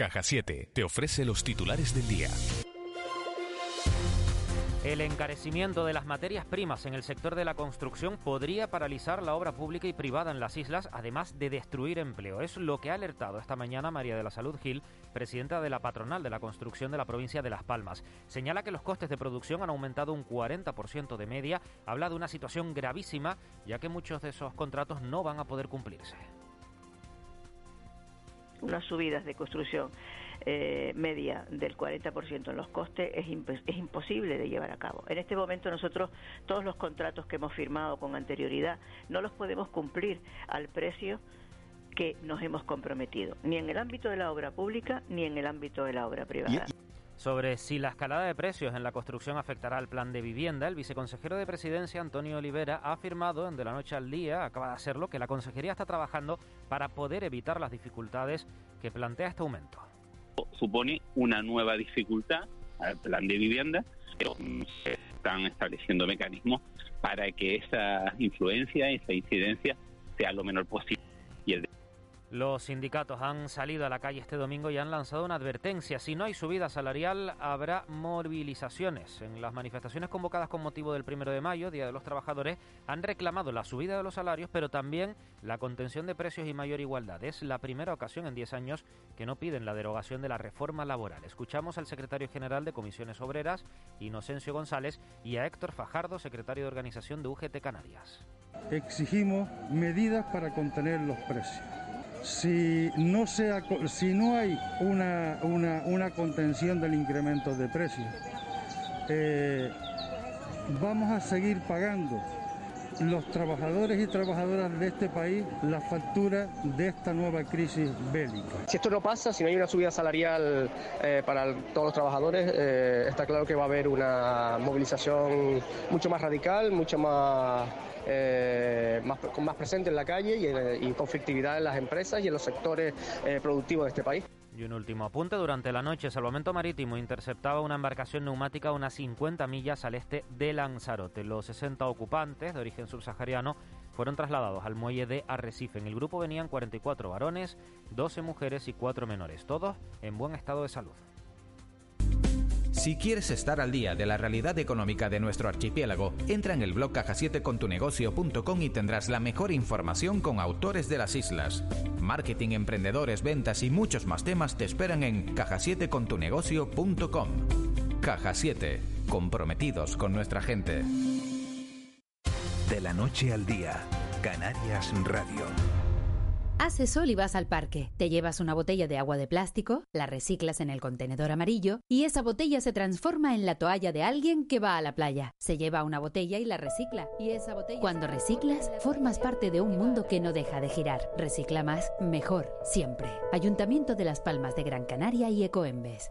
Caja 7 te ofrece los titulares del día. El encarecimiento de las materias primas en el sector de la construcción podría paralizar la obra pública y privada en las islas, además de destruir empleo. Es lo que ha alertado esta mañana María de la Salud Gil, presidenta de la patronal de la construcción de la provincia de Las Palmas. Señala que los costes de producción han aumentado un 40% de media. Habla de una situación gravísima, ya que muchos de esos contratos no van a poder cumplirse unas subidas de construcción eh, media del 40% en los costes es, es imposible de llevar a cabo. En este momento nosotros todos los contratos que hemos firmado con anterioridad no los podemos cumplir al precio que nos hemos comprometido, ni en el ámbito de la obra pública ni en el ámbito de la obra privada. Sobre si la escalada de precios en la construcción afectará al plan de vivienda, el viceconsejero de Presidencia, Antonio Olivera, ha afirmado en De la Noche al Día, acaba de hacerlo, que la Consejería está trabajando para poder evitar las dificultades que plantea este aumento. Supone una nueva dificultad al plan de vivienda, pero se están estableciendo mecanismos para que esa influencia, esa incidencia sea lo menor posible. Y el los sindicatos han salido a la calle este domingo y han lanzado una advertencia. Si no hay subida salarial, habrá movilizaciones. En las manifestaciones convocadas con motivo del primero de mayo, Día de los Trabajadores, han reclamado la subida de los salarios, pero también la contención de precios y mayor igualdad. Es la primera ocasión en 10 años que no piden la derogación de la reforma laboral. Escuchamos al secretario general de Comisiones Obreras, Inocencio González, y a Héctor Fajardo, secretario de organización de UGT Canarias. Exigimos medidas para contener los precios si no, sea, si no hay una, una, contención del incremento de precios, eh, vamos a seguir pagando los trabajadores y trabajadoras de este país la factura de esta nueva crisis bélica. Si esto no pasa, si no hay una subida salarial eh, para todos los trabajadores, eh, está claro que va a haber una movilización mucho más radical, mucho más eh, más, más presente en la calle y, conflictividad en las empresas y en los sectores eh, productivos de este país. Y un último apunte, durante la noche Salvamento Marítimo interceptaba una embarcación neumática a unas 50 millas al este de Lanzarote. Los 60 ocupantes de origen subsahariano fueron trasladados al muelle de Arrecife. En el grupo venían 44 varones, 12 mujeres y 4 menores, todos en buen estado de salud. Si quieres estar al día de la realidad económica de nuestro archipiélago, entra en el blog caja7contunegocio.com y tendrás la mejor información con autores de las islas. Marketing, emprendedores, ventas y muchos más temas te esperan en caja7contunegocio.com. Caja 7, comprometidos con nuestra gente. De la noche al día, Canarias Radio. Hace sol y vas al parque. Te llevas una botella de agua de plástico, la reciclas en el contenedor amarillo y esa botella se transforma en la toalla de alguien que va a la playa. Se lleva una botella y la recicla. Y esa botella Cuando reciclas, formas parte de un mundo que no deja de girar. Recicla más, mejor, siempre. Ayuntamiento de Las Palmas de Gran Canaria y Ecoembes.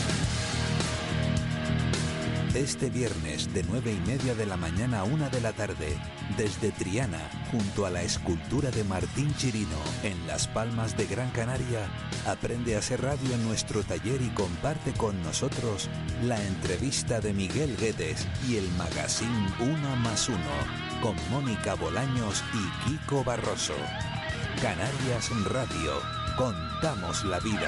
este viernes de 9 y media de la mañana a 1 de la tarde, desde Triana, junto a la escultura de Martín Chirino, en Las Palmas de Gran Canaria, aprende a hacer radio en nuestro taller y comparte con nosotros la entrevista de Miguel Guedes y el magazine Una más Uno, con Mónica Bolaños y Kiko Barroso. Canarias Radio. Contamos la vida.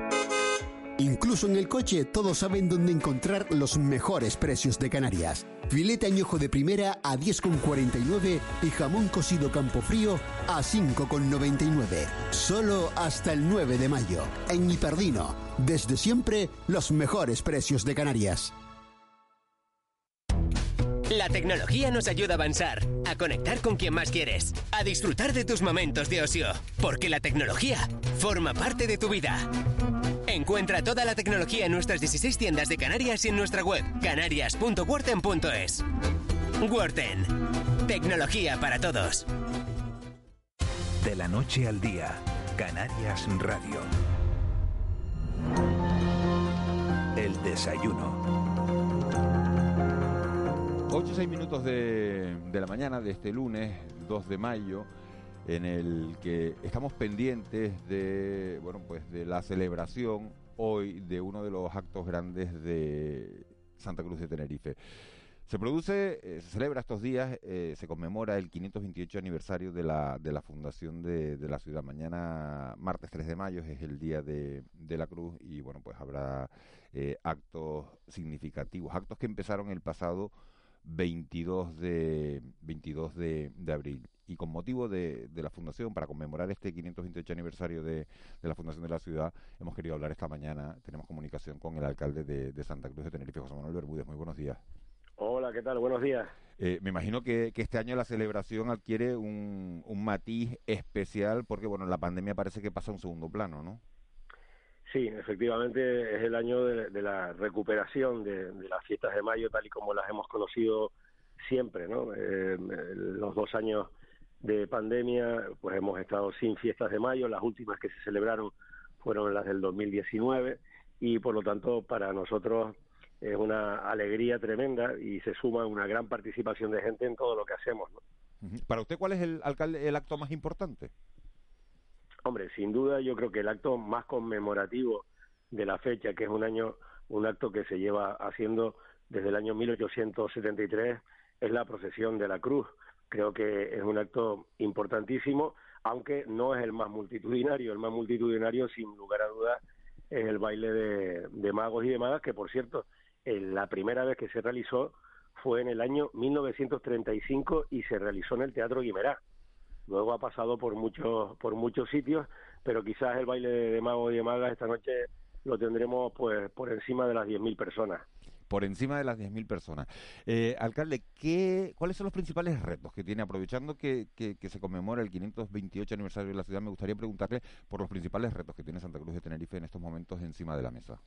Incluso en el coche todos saben dónde encontrar los mejores precios de Canarias. Filete añojo de primera a 10,49 y jamón cocido Campofrío a 5,99. Solo hasta el 9 de mayo. En Hiperdino. Desde siempre, los mejores precios de Canarias. La tecnología nos ayuda a avanzar, a conectar con quien más quieres, a disfrutar de tus momentos de ocio, porque la tecnología forma parte de tu vida. Encuentra toda la tecnología en nuestras 16 tiendas de Canarias y en nuestra web canarias.worten.es. Worten. Tecnología para todos. De la noche al día, Canarias Radio. El desayuno. 8 o 6 minutos de, de la mañana de este lunes, 2 de mayo en el que estamos pendientes de, bueno, pues de la celebración hoy de uno de los actos grandes de Santa Cruz de Tenerife. Se produce, eh, se celebra estos días, eh, se conmemora el 528 aniversario de la, de la fundación de, de, la ciudad. Mañana, martes 3 de mayo, es el día de, de la cruz y bueno, pues habrá eh, actos significativos, actos que empezaron el pasado 22 de, 22 de, de abril y con motivo de, de, la fundación, para conmemorar este 528 aniversario de, de, la fundación de la ciudad, hemos querido hablar esta mañana, tenemos comunicación con el alcalde de, de Santa Cruz de Tenerife, José Manuel Bermúdez. Muy buenos días. Hola, ¿qué tal? Buenos días. Eh, me imagino que, que, este año la celebración adquiere un, un, matiz especial porque, bueno, la pandemia parece que pasa a un segundo plano, ¿no? Sí, efectivamente es el año de, de la recuperación de, de, las fiestas de mayo tal y como las hemos conocido siempre, ¿no? Eh, los dos años de pandemia, pues hemos estado sin fiestas de mayo, las últimas que se celebraron fueron las del 2019 y por lo tanto para nosotros es una alegría tremenda y se suma una gran participación de gente en todo lo que hacemos. ¿no? Para usted, ¿cuál es el, alcalde, el acto más importante? Hombre, sin duda yo creo que el acto más conmemorativo de la fecha, que es un año, un acto que se lleva haciendo desde el año 1873, es la procesión de la cruz creo que es un acto importantísimo, aunque no es el más multitudinario. El más multitudinario, sin lugar a dudas, es el baile de, magos y de magas, que por cierto, la primera vez que se realizó fue en el año 1935 y se realizó en el Teatro Guimerá. Luego ha pasado por muchos por muchos sitios, pero quizás el baile de magos y de magas esta noche lo tendremos pues por encima de las 10.000 personas por encima de las 10.000 personas. Eh, alcalde, ¿qué, ¿cuáles son los principales retos que tiene? Aprovechando que, se conmemora el 528 aniversario de la ciudad, me gustaría preguntarle por los principales retos que tiene Santa Cruz de Tenerife en estos momentos encima de la mesa.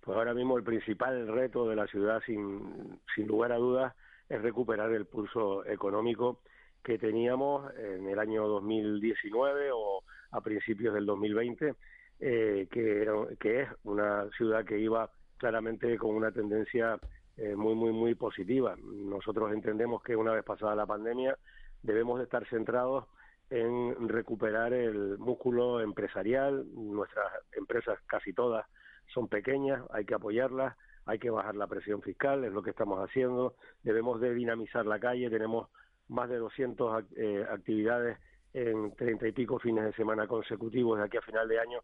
Pues ahora mismo el principal reto de la ciudad, sin, sin lugar a dudas, es recuperar el pulso económico que teníamos en el año 2019 o a principios del 2020, eh, que, que es una ciudad que iba claramente con una tendencia eh, muy, muy, muy positiva. Nosotros entendemos que una vez pasada la pandemia debemos de estar centrados en recuperar el músculo empresarial. Nuestras empresas, casi todas, son pequeñas, hay que apoyarlas, hay que bajar la presión fiscal, es lo que estamos haciendo. Debemos de dinamizar la calle, tenemos más de 200 eh, actividades en treinta y pico fines de semana consecutivos de aquí a final de año,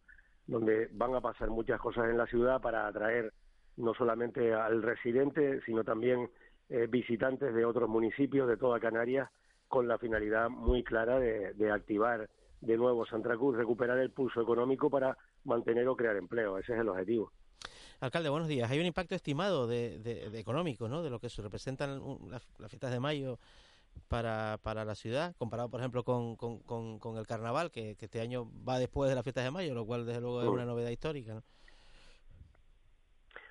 donde van a pasar muchas cosas en la ciudad para atraer no solamente al residente, sino también eh, visitantes de otros municipios de toda Canarias, con la finalidad muy clara de, de activar de nuevo Santa Cruz, recuperar el pulso económico para mantener o crear empleo. Ese es el objetivo. Alcalde, buenos días. Hay un impacto estimado de, de, de económico, ¿no? De lo que se representan las, las fiestas de mayo para, para la ciudad, comparado por ejemplo con, con, con, el carnaval, que, este año va después de las fiestas de mayo, lo cual desde luego es una novedad histórica.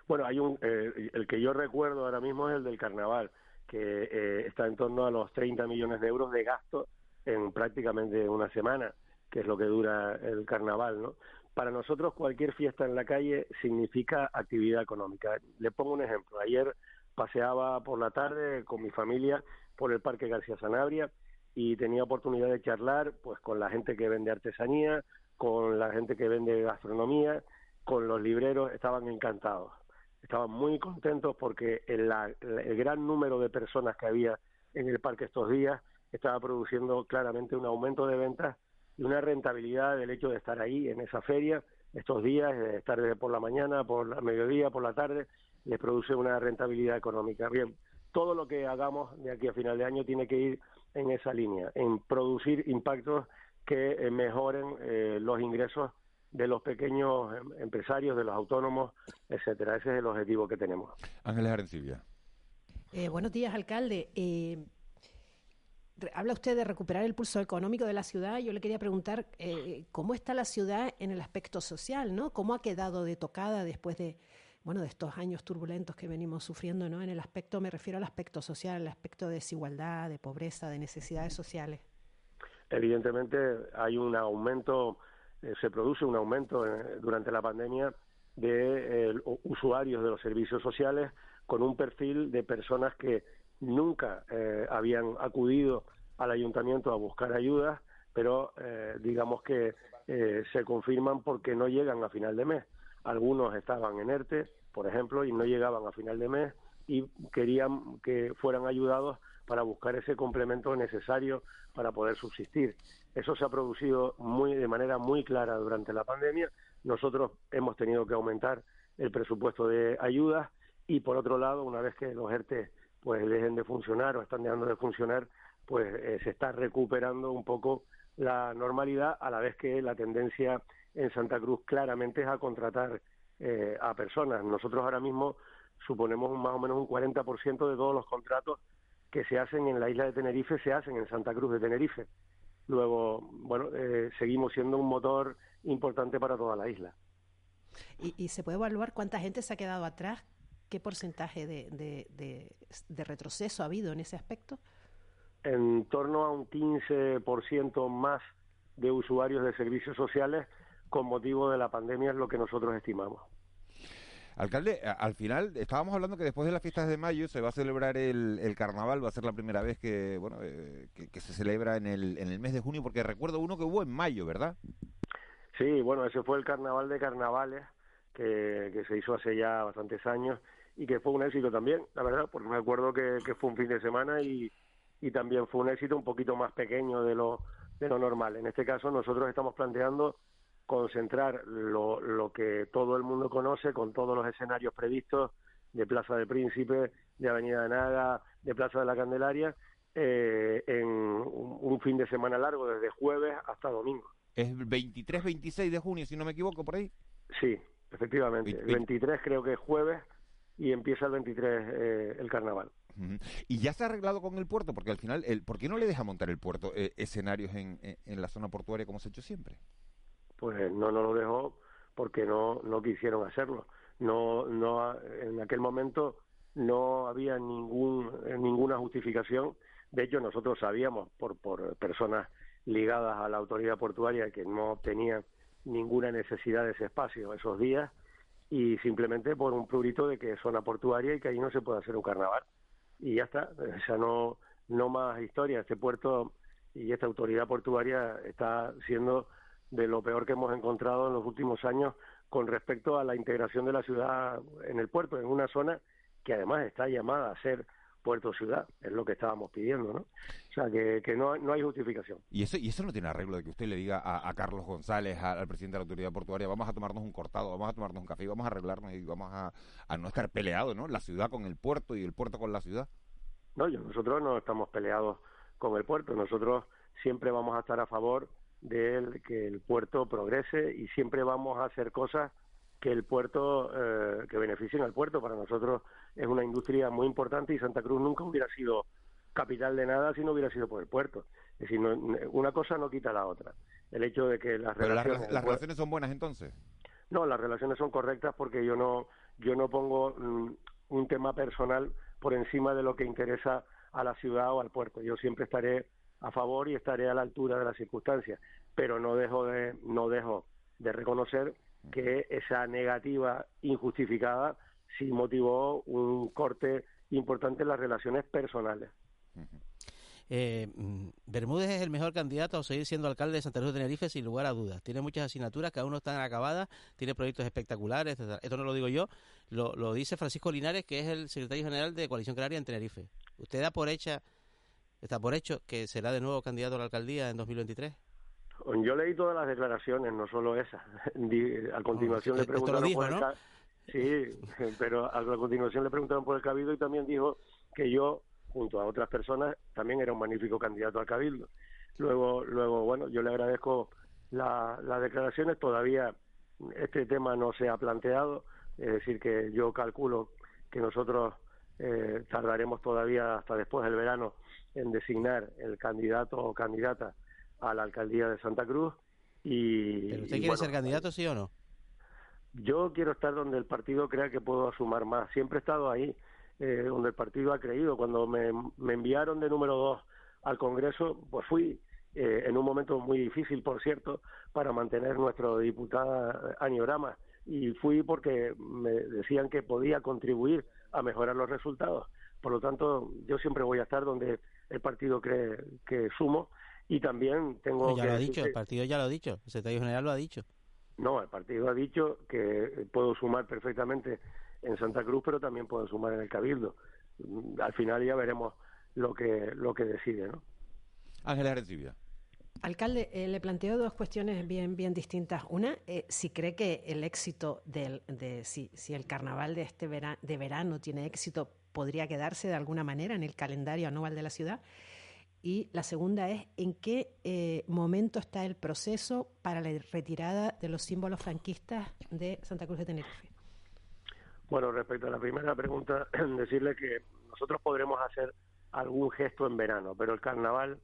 Bueno, hay un, eh, el que yo recuerdo ahora mismo es el del carnaval, que eh, está en torno a los 30 millones de euros de gasto en prácticamente una semana, que es lo que dura el carnaval, ¿no? Para nosotros cualquier fiesta en la calle significa actividad económica. Le pongo un ejemplo. Ayer paseaba por la tarde con mi familia por el Parque García Sanabria y tenía oportunidad de charlar pues con la gente que vende artesanía, con la gente que vende gastronomía, con los libreros, estaban encantados. Estaban muy contentos porque el, el gran número de personas que había en el parque estos días estaba produciendo claramente un aumento de ventas y una rentabilidad del hecho de estar ahí en esa feria estos días, de estar desde por la mañana, por la mediodía, por la tarde, les produce una rentabilidad económica. Bien, todo lo que hagamos de aquí a final de año tiene que ir en esa línea, en producir impactos que eh, mejoren eh, los ingresos de los pequeños em, empresarios, de los autónomos, etcétera. Ese es el objetivo que tenemos. Ángeles Arencibia. Eh, buenos días, alcalde habla usted de recuperar el pulso económico de la ciudad. Yo le quería preguntar eh, cómo está la ciudad en el aspecto social, ¿no? ¿Cómo ha quedado de tocada después de, bueno, de estos años turbulentos que venimos sufriendo, ¿no? En el aspecto, me refiero al aspecto social, al aspecto de desigualdad, de pobreza, de necesidades sociales. Evidentemente hay un aumento, eh, se produce un aumento eh, durante la pandemia de usuarios de los servicios sociales con un perfil de personas que nunca eh, habían acudido al ayuntamiento a buscar ayuda, pero eh, digamos que eh, se confirman porque no llegan a final de mes. Algunos estaban en ERTE, por ejemplo, y no llegaban a final de mes y querían que fueran ayudados para buscar ese complemento necesario para poder subsistir. Eso se ha producido muy de manera muy clara durante la pandemia. Nosotros hemos tenido que aumentar el presupuesto de ayudas y por otro lado, una vez que los ERTE pues dejen de funcionar o están dejando de funcionar, pues eh, se está recuperando un poco la normalidad a la vez que la tendencia en Santa Cruz claramente es a contratar eh, a personas. Nosotros ahora mismo suponemos más o menos un 40% de todos los contratos que se hacen en la isla de Tenerife se hacen en Santa Cruz de Tenerife. Luego, bueno, eh, seguimos siendo un motor importante para toda la isla. ¿Y, ¿Y, se puede evaluar cuánta gente se ha quedado atrás? ¿Qué porcentaje de, de, retroceso ha habido en ese aspecto? En torno a un 15% más de usuarios de servicios sociales con motivo de la pandemia es lo que nosotros estimamos. Alcalde, al final estábamos hablando que después de las fiestas de mayo se va a celebrar el, carnaval, va a ser la primera vez que bueno eh, que, se celebra en el, en el mes de junio, porque recuerdo uno que hubo en mayo, ¿verdad? Sí, bueno, ese fue el carnaval de carnavales que, que se hizo hace ya bastantes años y que fue un éxito también, la verdad, porque me acuerdo que, fue un fin de semana y, y también fue un éxito un poquito más pequeño de lo, de lo normal. En este caso nosotros estamos planteando concentrar lo, lo que todo el mundo conoce con todos los escenarios previstos de Plaza de Príncipe, de Avenida de Naga, de Plaza de la Candelaria, eh, en un, fin de semana largo, desde jueves hasta domingo. ¿Es 23-26 de junio, si no me equivoco, por ahí? Sí, efectivamente. El 23 creo que es jueves y empieza el 23 eh, el carnaval. ¿Y ya se ha arreglado con el puerto? Porque al final, el, ¿por qué no le deja montar el puerto eh, escenarios en, en, la zona portuaria como se ha hecho siempre? Pues no, no lo dejó porque no, no quisieron hacerlo. No, no, en aquel momento no había ningún, ninguna justificación. De hecho, nosotros sabíamos por, por personas ligadas a la autoridad portuaria que no tenían ninguna necesidad de ese espacio esos días y simplemente por un prurito de que es zona portuaria y que ahí no se puede hacer un carnaval. Y ya está, o sea, no, no más historia. Este puerto y esta autoridad portuaria está siendo de lo peor que hemos encontrado en los últimos años con respecto a la integración de la ciudad en el puerto, en una zona que además está llamada a ser puerto ciudad, es lo que estábamos pidiendo, ¿no? O sea, que, que no, no hay justificación. ¿Y eso, y eso no tiene arreglo de que usted le diga a, Carlos González, al presidente de la autoridad portuaria, vamos a tomarnos un cortado, vamos a tomarnos un café, vamos a arreglarnos y vamos a, a no estar peleados, ¿no? La ciudad con el puerto y el puerto con la ciudad. No, yo, nosotros no estamos peleados con el puerto, nosotros siempre vamos a estar a favor de que el puerto progrese y siempre vamos a hacer cosas que el puerto, eh, que beneficien al puerto. Para nosotros es una industria muy importante y Santa Cruz nunca hubiera sido capital de nada si no hubiera sido por el puerto. Es decir, una cosa no quita la otra. El hecho de que las relaciones... las, relaciones son buenas entonces? No, las relaciones son correctas porque yo no, yo no pongo mm, un tema personal por encima de lo que interesa a la ciudad o al puerto. Yo siempre estaré a favor y estaré a la altura de las circunstancias, pero no dejo de, no dejo de reconocer que esa negativa injustificada sí motivó un corte importante en las relaciones personales. Eh, Bermúdez es el mejor candidato a seguir siendo alcalde de Santa Cruz de Tenerife sin lugar a dudas. Tiene muchas asignaturas que aún no están acabadas, tiene proyectos espectaculares. Esto no lo digo yo, lo, dice Francisco Linares, que es el secretario general de Coalición Canaria en Tenerife. ¿Usted da por hecha, está por hecho que será de nuevo candidato a la alcaldía en 2023? Yo leí todas las declaraciones, no solo esa. a continuación le preguntaron por el Sí, pero a continuación le preguntaron por el cabildo y también dijo que yo junto a otras personas, también era un magnífico candidato al Cabildo. Luego, luego bueno, yo le agradezco las declaraciones, todavía este tema no se ha planteado, es decir, que yo calculo que nosotros eh, tardaremos todavía hasta después del verano en designar el candidato o candidata a la alcaldía de Santa Cruz. Y, ¿Pero usted quiere ser candidato, sí o no? Yo quiero estar donde el partido crea que puedo sumar más. Siempre he estado ahí eh, donde el partido ha creído. Cuando me, enviaron de número dos al Congreso, pues fui eh, en un momento muy difícil, por cierto, para mantener nuestro diputada Aniorama. Y fui porque me decían que podía contribuir a mejorar los resultados. Por lo tanto, yo siempre voy a estar donde el partido cree que sumo y también tengo ya lo ha dicho, el partido ya lo ha dicho, el secretario general lo ha dicho. No, el partido ha dicho que puedo sumar perfectamente en Santa Cruz, pero también pueden sumar en el Cabildo. Al final ya veremos lo que lo que decide, ¿no? Ángela Recibia. Alcalde, eh, le planteo dos cuestiones bien, bien distintas. Una, eh, si cree que el éxito del, de si, el carnaval de este verano, de verano tiene éxito, podría quedarse de alguna manera en el calendario anual de la ciudad. Y la segunda es, ¿en qué eh, momento está el proceso para la retirada de los símbolos franquistas de Santa Cruz de Tenerife? Bueno, respecto a la primera pregunta, decirle que nosotros podremos hacer algún gesto en verano, pero el carnaval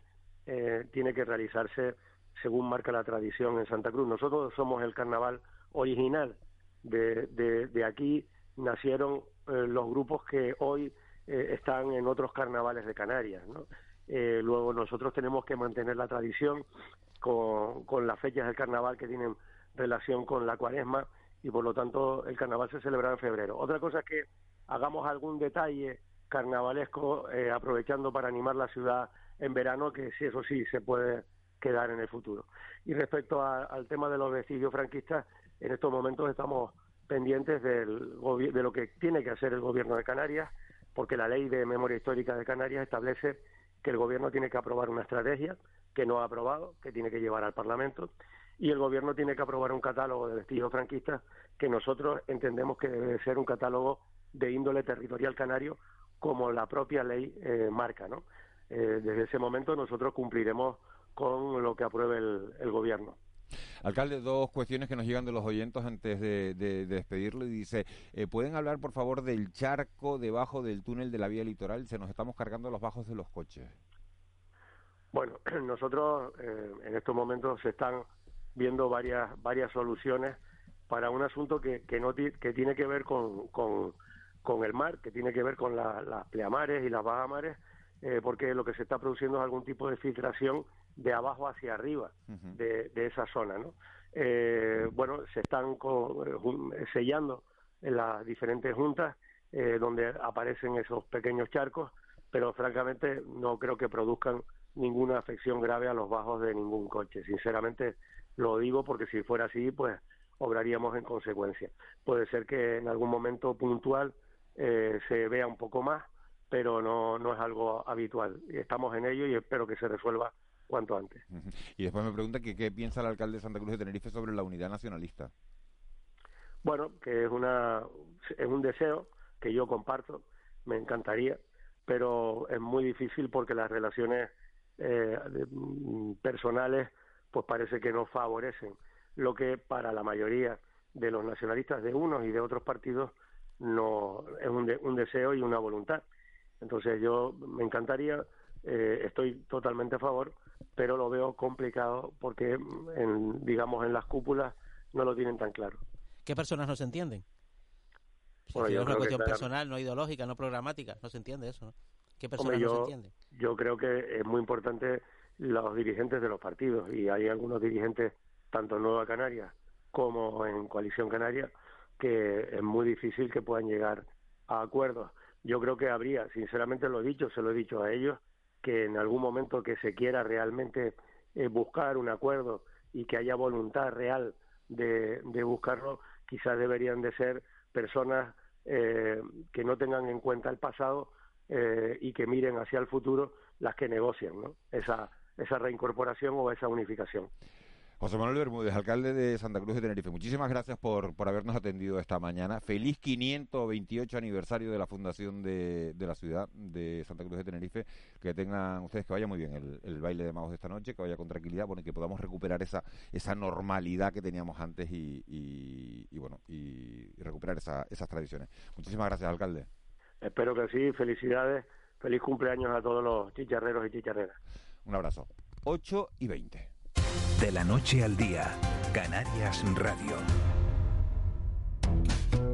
eh, tiene que realizarse según marca la tradición en Santa Cruz. Nosotros somos el carnaval original. De, de, aquí nacieron eh, los grupos que hoy eh, están en otros carnavales de Canarias. luego nosotros tenemos que mantener la tradición con, con las fechas del carnaval que tienen relación con la cuaresma y por lo tanto el carnaval se celebra en febrero. Otra cosa es que hagamos algún detalle carnavalesco aprovechando para animar la ciudad en verano, que sí, eso sí se puede quedar en el futuro. Y respecto al tema de los vestigios franquistas, en estos momentos estamos pendientes del, de lo que tiene que hacer el gobierno de Canarias, porque la ley de memoria histórica de Canarias establece que el gobierno tiene que aprobar una estrategia que no ha aprobado, que tiene que llevar al Parlamento, y el gobierno tiene que aprobar un catálogo de vestigios franquistas que nosotros entendemos que debe ser un catálogo de índole territorial canario como la propia ley eh, marca, ¿no? Eh, desde ese momento nosotros cumpliremos con lo que apruebe el, gobierno. Alcalde, dos cuestiones que nos llegan de los oyentes antes de, despedirlo. Y dice, eh, ¿pueden hablar por favor del charco debajo del túnel de la vía litoral? Se nos estamos cargando los bajos de los coches. Bueno, nosotros en estos momentos se están viendo varias varias soluciones para un asunto que, que, no que tiene que ver con, con, el mar, que tiene que ver con las pleamares y las bajamares, eh, porque lo que se está produciendo es algún tipo de filtración de abajo hacia arriba de, de, esa zona. ¿no? Eh, bueno, se están eh, sellando en las diferentes juntas donde aparecen esos pequeños charcos, pero francamente no creo que produzcan ninguna afección grave a los bajos de ningún coche. Sinceramente, lo digo porque si fuera así, pues obraríamos en consecuencia. Puede ser que en algún momento puntual eh, se vea un poco más, pero no, no es algo habitual. Estamos en ello y espero que se resuelva cuanto antes. Y después me pregunta que qué piensa el alcalde de Santa Cruz de Tenerife sobre la unidad nacionalista. Bueno, que es, una, es un deseo que yo comparto, me encantaría, pero es muy difícil porque las relaciones eh, mm, personales pues parece que no favorecen lo que para la mayoría de los nacionalistas de unos y de otros partidos no es un, un deseo y una voluntad. Entonces yo me encantaría eh, estoy totalmente a favor, pero lo veo complicado porque, en, digamos, en las cúpulas no lo tienen tan claro. ¿Qué personas no se entienden? es una cuestión personal, no ideológica, no programática, no se entiende eso. ¿no? ¿Qué personas no se entienden? Yo creo que es muy importante los dirigentes de los partidos y hay algunos dirigentes, tanto en Nueva Canarias como en Coalición Canaria, que es muy difícil que puedan llegar a acuerdos. Yo creo que habría, sinceramente lo he dicho, se lo he dicho a ellos, que en algún momento que se quiera realmente eh, buscar un acuerdo y que haya voluntad real de, de buscarlo, quizás deberían de ser personas eh, que no tengan en cuenta el pasado eh, y que miren hacia el futuro las que negocian ¿no? esa, esa reincorporación o esa unificación. José Manuel Bermúdez, alcalde de Santa Cruz de Tenerife, muchísimas gracias por, por habernos atendido esta mañana. Feliz 528 aniversario de la fundación de, de, la ciudad de Santa Cruz de Tenerife. Que tengan ustedes que vaya muy bien el, el, baile de magos de esta noche, que vaya con tranquilidad, bueno, y que podamos recuperar esa, esa normalidad que teníamos antes y, y, y bueno, y, recuperar esa, esas tradiciones. Muchísimas gracias, alcalde. Espero que sí, felicidades, feliz cumpleaños a todos los chicharreros y chicharreras. Un abrazo. 8 y 20. De la noche al día, Canarias Radio.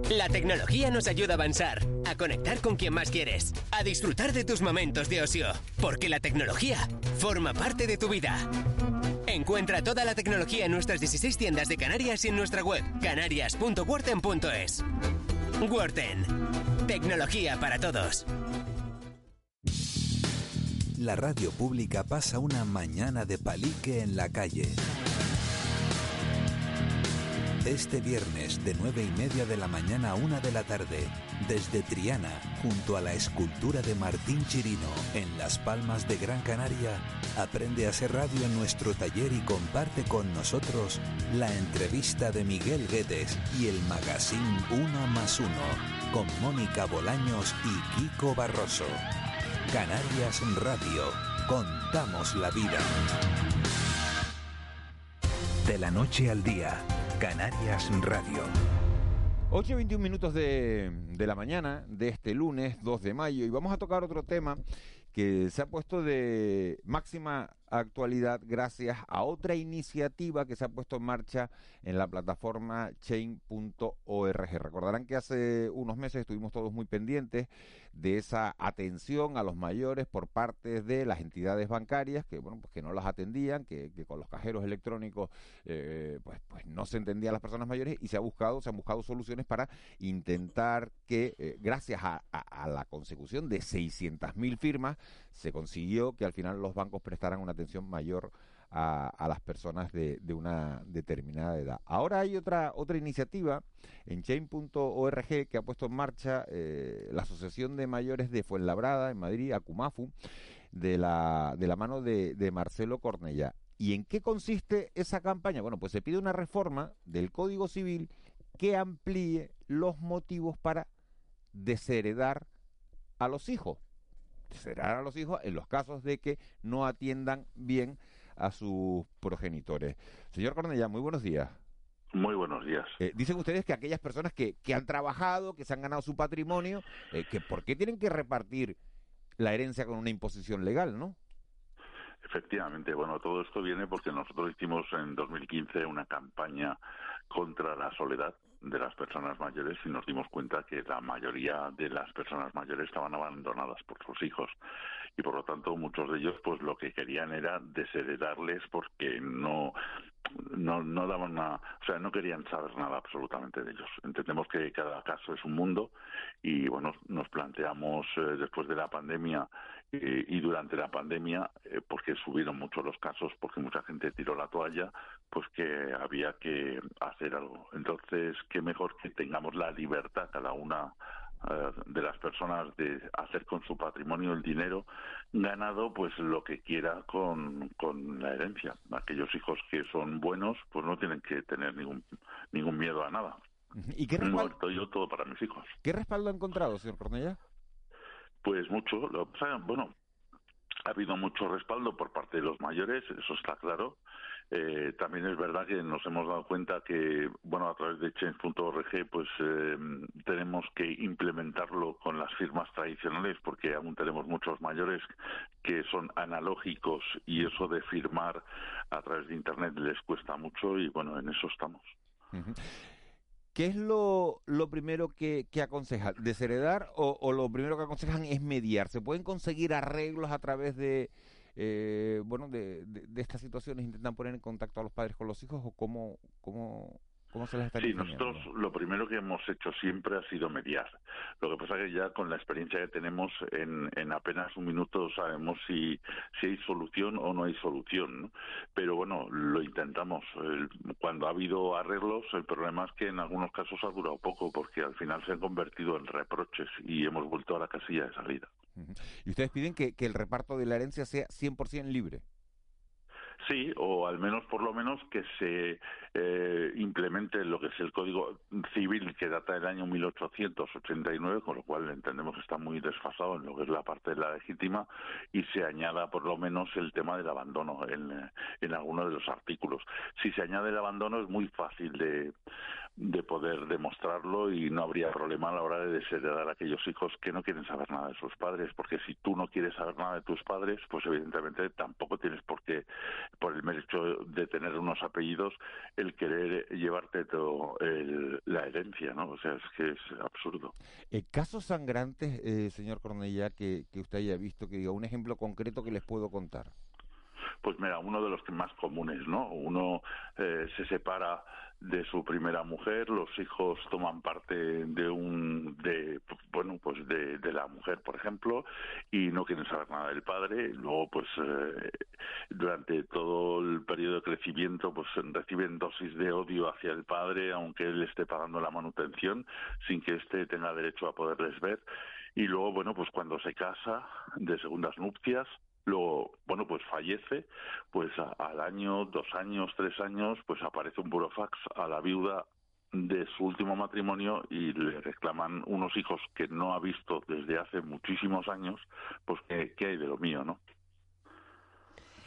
La tecnología nos ayuda a avanzar, a conectar con quien más quieres, a disfrutar de tus momentos de ocio, porque la tecnología forma parte de tu vida. Encuentra toda la tecnología en nuestras 16 tiendas de Canarias y en nuestra web canarias.worten.es. Worten. Tecnología para todos. La radio pública pasa una mañana de palique en la calle. Este viernes de nueve y media de la mañana a una de la tarde, desde Triana, junto a la escultura de Martín Chirino, en Las Palmas de Gran Canaria, aprende a hacer radio en nuestro taller y comparte con nosotros la entrevista de Miguel Guedes y el magazine Uno más Uno, con Mónica Bolaños y Kiko Barroso. Canarias Radio. Contamos la vida. De la noche al día. Canarias Radio. 8 y 21 minutos de, de, la mañana de este lunes 2 de mayo y vamos a tocar otro tema que se ha puesto de máxima actualidad gracias a otra iniciativa que se ha puesto en marcha en la plataforma chain.org. Recordarán que hace unos meses estuvimos todos muy pendientes de esa atención a los mayores por parte de las entidades bancarias que bueno pues que no las atendían, que, con los cajeros electrónicos eh, pues, pues no se entendían las personas mayores y se ha buscado, se han buscado soluciones para intentar que eh, gracias a, a, a, la consecución de 600.000 firmas se consiguió que al final los bancos prestaran una atención mayor a, a las personas de, de, una determinada edad. Ahora hay otra otra iniciativa en chain.org que ha puesto en marcha eh, la Asociación de Mayores de Fuenlabrada en Madrid, Acumafu, de la, de la mano de, Marcelo Cornella. ¿Y en qué consiste esa campaña? Bueno, pues se pide una reforma del Código Civil que amplíe los motivos para desheredar a los hijos. Desheredar a los hijos en los casos de que no atiendan bien a sus progenitores. Señor Cornella, muy buenos días. Muy buenos días. Eh, dicen ustedes que aquellas personas que, que, han trabajado, que se han ganado su patrimonio, eh, que ¿por qué tienen que repartir la herencia con una imposición legal, no? Efectivamente, bueno, todo esto viene porque nosotros hicimos en 2015 una campaña contra la soledad de las personas mayores y nos dimos cuenta que la mayoría de las personas mayores estaban abandonadas por sus hijos. Y por lo tanto muchos de ellos pues lo que querían era desheredarles porque no no no daban una, o sea no querían saber nada absolutamente de ellos. Entendemos que cada caso es un mundo y bueno nos planteamos eh, después de la pandemia eh, y durante la pandemia eh, porque subieron mucho los casos porque mucha gente tiró la toalla pues que había que hacer algo. Entonces qué mejor que tengamos la libertad cada una de las personas de hacer con su patrimonio el dinero ganado pues lo que quiera con, con la herencia. Aquellos hijos que son buenos pues no tienen que tener ningún ningún miedo a nada. ¿Y qué muerto yo todo para mis hijos. Qué respaldo ha encontrado señor Cornella pues mucho lo bueno ha habido mucho respaldo por parte de los mayores eso está claro eh, también es verdad que nos hemos dado cuenta que, bueno, a través de change.org, pues eh, tenemos que implementarlo con las firmas tradicionales, porque aún tenemos muchos mayores que son analógicos y eso de firmar a través de Internet les cuesta mucho y, bueno, en eso estamos. ¿Qué es lo, lo primero que, que aconsejan? ¿Desheredar o, o lo primero que aconsejan es mediar? ¿Se pueden conseguir arreglos a través de, eh, bueno, de, de, estas situaciones? ¿Intentan poner en contacto a los padres con los hijos o cómo, cómo, sí, nosotros lo primero que hemos hecho siempre ha sido mediar. Lo que pasa es que ya con la experiencia que tenemos, en, en apenas un minuto sabemos si, si hay solución o no hay solución. Pero bueno, lo intentamos. cuando ha habido arreglos, el problema es que en algunos casos ha durado poco porque al final se han convertido en reproches y hemos vuelto a la casilla de salida. Y ustedes piden que, que el reparto de la herencia sea 100% libre. Sí, o al menos por lo menos que se eh, implemente lo que es el Código Civil que data del año 1889, con lo cual entendemos que está muy desfasado en lo que es la parte de la legítima, y se añada por lo menos el tema del abandono en, en de los artículos. Si se añade el abandono es muy fácil de, de poder demostrarlo y no habría problema a la hora de desheredar a aquellos hijos que no quieren saber nada de sus padres, porque si tú no quieres saber nada de tus padres, pues evidentemente tampoco tienes por qué, por el mérito de tener unos apellidos, el querer llevarte todo la herencia, ¿no? O sea, es que es absurdo. Eh, casos sangrantes, eh, señor Cornellá, que, que usted haya visto, que diga un ejemplo concreto que les puedo contar. Pues mira, uno de los más comunes, ¿no? Uno eh, se separa de su primera mujer, los hijos toman parte de un, de, bueno, pues de, de la mujer, por ejemplo, y no quieren saber nada del padre. Luego, pues, eh, durante todo el periodo de crecimiento, pues reciben dosis de odio hacia el padre, aunque él esté pagando la manutención, sin que éste tenga derecho a poderles ver. Y luego, bueno, pues cuando se casa de segundas nupcias, Luego, bueno, pues fallece, pues al año, dos años, tres años, pues aparece un burofax a la viuda de su último matrimonio y le reclaman unos hijos que no ha visto desde hace muchísimos años, pues qué, hay de lo mío, ¿no?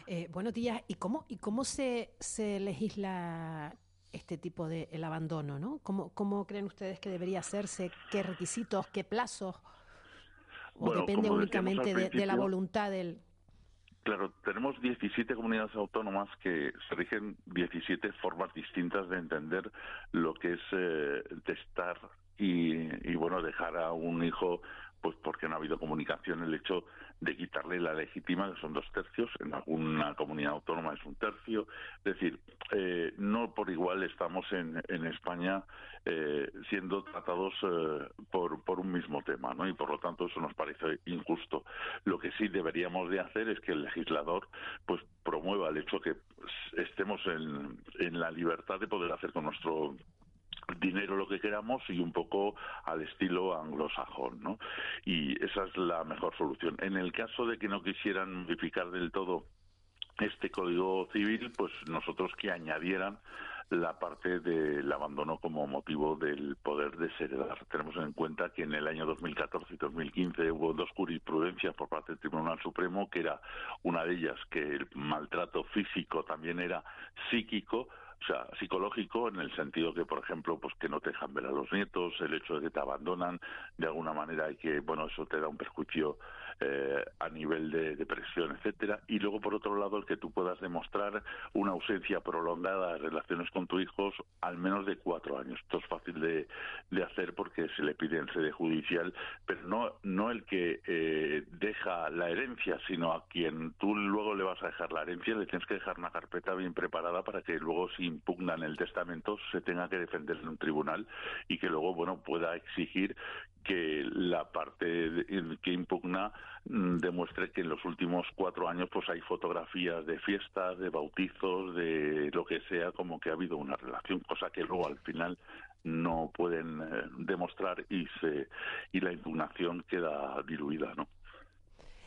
Eh, buenos días. ¿Y cómo, y cómo se, se legisla este tipo de el abandono, ¿no? ¿Cómo, ¿Cómo creen ustedes que debería hacerse? ¿Qué requisitos? ¿Qué plazos? ¿O depende únicamente de la voluntad del, Claro, tenemos 17 comunidades autónomas que se rigen 17 formas distintas de entender lo que es eh, testar y, y, bueno, dejar a un hijo pues porque no ha habido comunicación. El hecho de quitarle la legítima, que son dos tercios, en alguna comunidad autónoma es un tercio. Es decir, eh, no por igual estamos en, en España eh, siendo tratados eh, por, por un mismo tema, ¿no? Y por lo tanto eso nos parece injusto. Lo que sí deberíamos de hacer es que el legislador pues promueva el hecho que estemos en, en la libertad de poder hacer con nuestro dinero lo que queramos y un poco al estilo anglosajón, ¿no? Y esa es la mejor solución. En el caso de que no quisieran modificar del todo este código civil, pues nosotros que añadieran la parte del abandono como motivo del poder desheredar. Tenemos en cuenta que en el año 2014 y 2015 hubo dos jurisprudencias por parte del Tribunal Supremo, que era una de ellas que el maltrato físico también era psíquico, o sea, psicológico en el sentido que, por ejemplo, pues que no te dejan ver a los nietos, el hecho de que te abandonan de alguna manera y que, bueno, eso te da un perjuicio eh, a nivel de depresión, etcétera. Y luego, por otro lado, el que tú puedas demostrar una ausencia prolongada de relaciones con tus hijos al menos de cuatro años. Esto es fácil de, de hacer porque se le pide en sede judicial, pero no, no el que eh, deja la herencia, sino a quien tú luego le vas a dejar la herencia, le tienes que dejar una carpeta bien preparada para que luego si impugnan el testamento se tenga que defender en un tribunal y que luego, bueno, pueda exigir que la parte que impugna mm, demuestre que en los últimos cuatro años pues hay fotografías de fiestas, de bautizos, de lo que sea, como que ha habido una relación, cosa que luego al final no pueden eh, demostrar y se y la impugnación queda diluida, ¿no?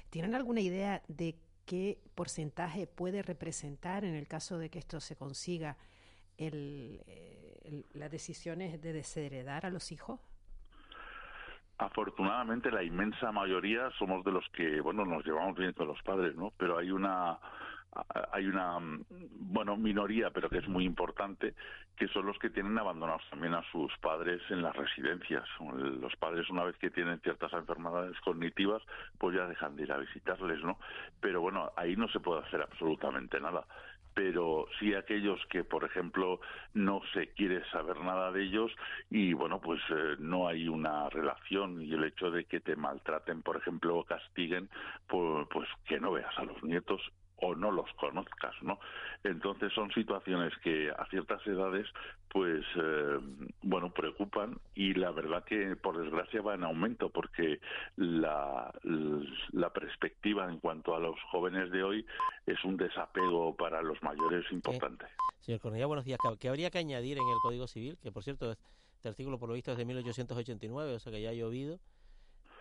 ¿Tienen alguna idea de qué porcentaje puede representar en el caso de que esto se consiga el, eh, las decisiones de desheredar a los hijos? Afortunadamente la inmensa mayoría somos de los que, bueno, nos llevamos bien con los padres, ¿no? Pero hay una hay una mm, bueno minoría pero que es muy importante que son los que tienen abandonados también a sus padres en las residencias. Los padres una vez que tienen ciertas enfermedades cognitivas pues ya dejan de ir a visitarles no pero bueno ahí no se puede hacer absolutamente nada pero sí aquellos que, por ejemplo, no se quiere saber nada de ellos y, bueno, pues eh, no hay una relación y el hecho de que te maltraten, por ejemplo, o castiguen, pues, pues que no veas a los nietos o no los conozcas, ¿no? Entonces son situaciones que a ciertas edades, pues, eh, bueno, preocupan y la verdad que por desgracia va en aumento porque la, la perspectiva en cuanto a los jóvenes de hoy es un desapego para los mayores importante. señor Cornellá, buenos días. ¿Qué habría que añadir en el Código Civil? Que por cierto, este artículo por lo visto es de 1889, o sea que ya ha llovido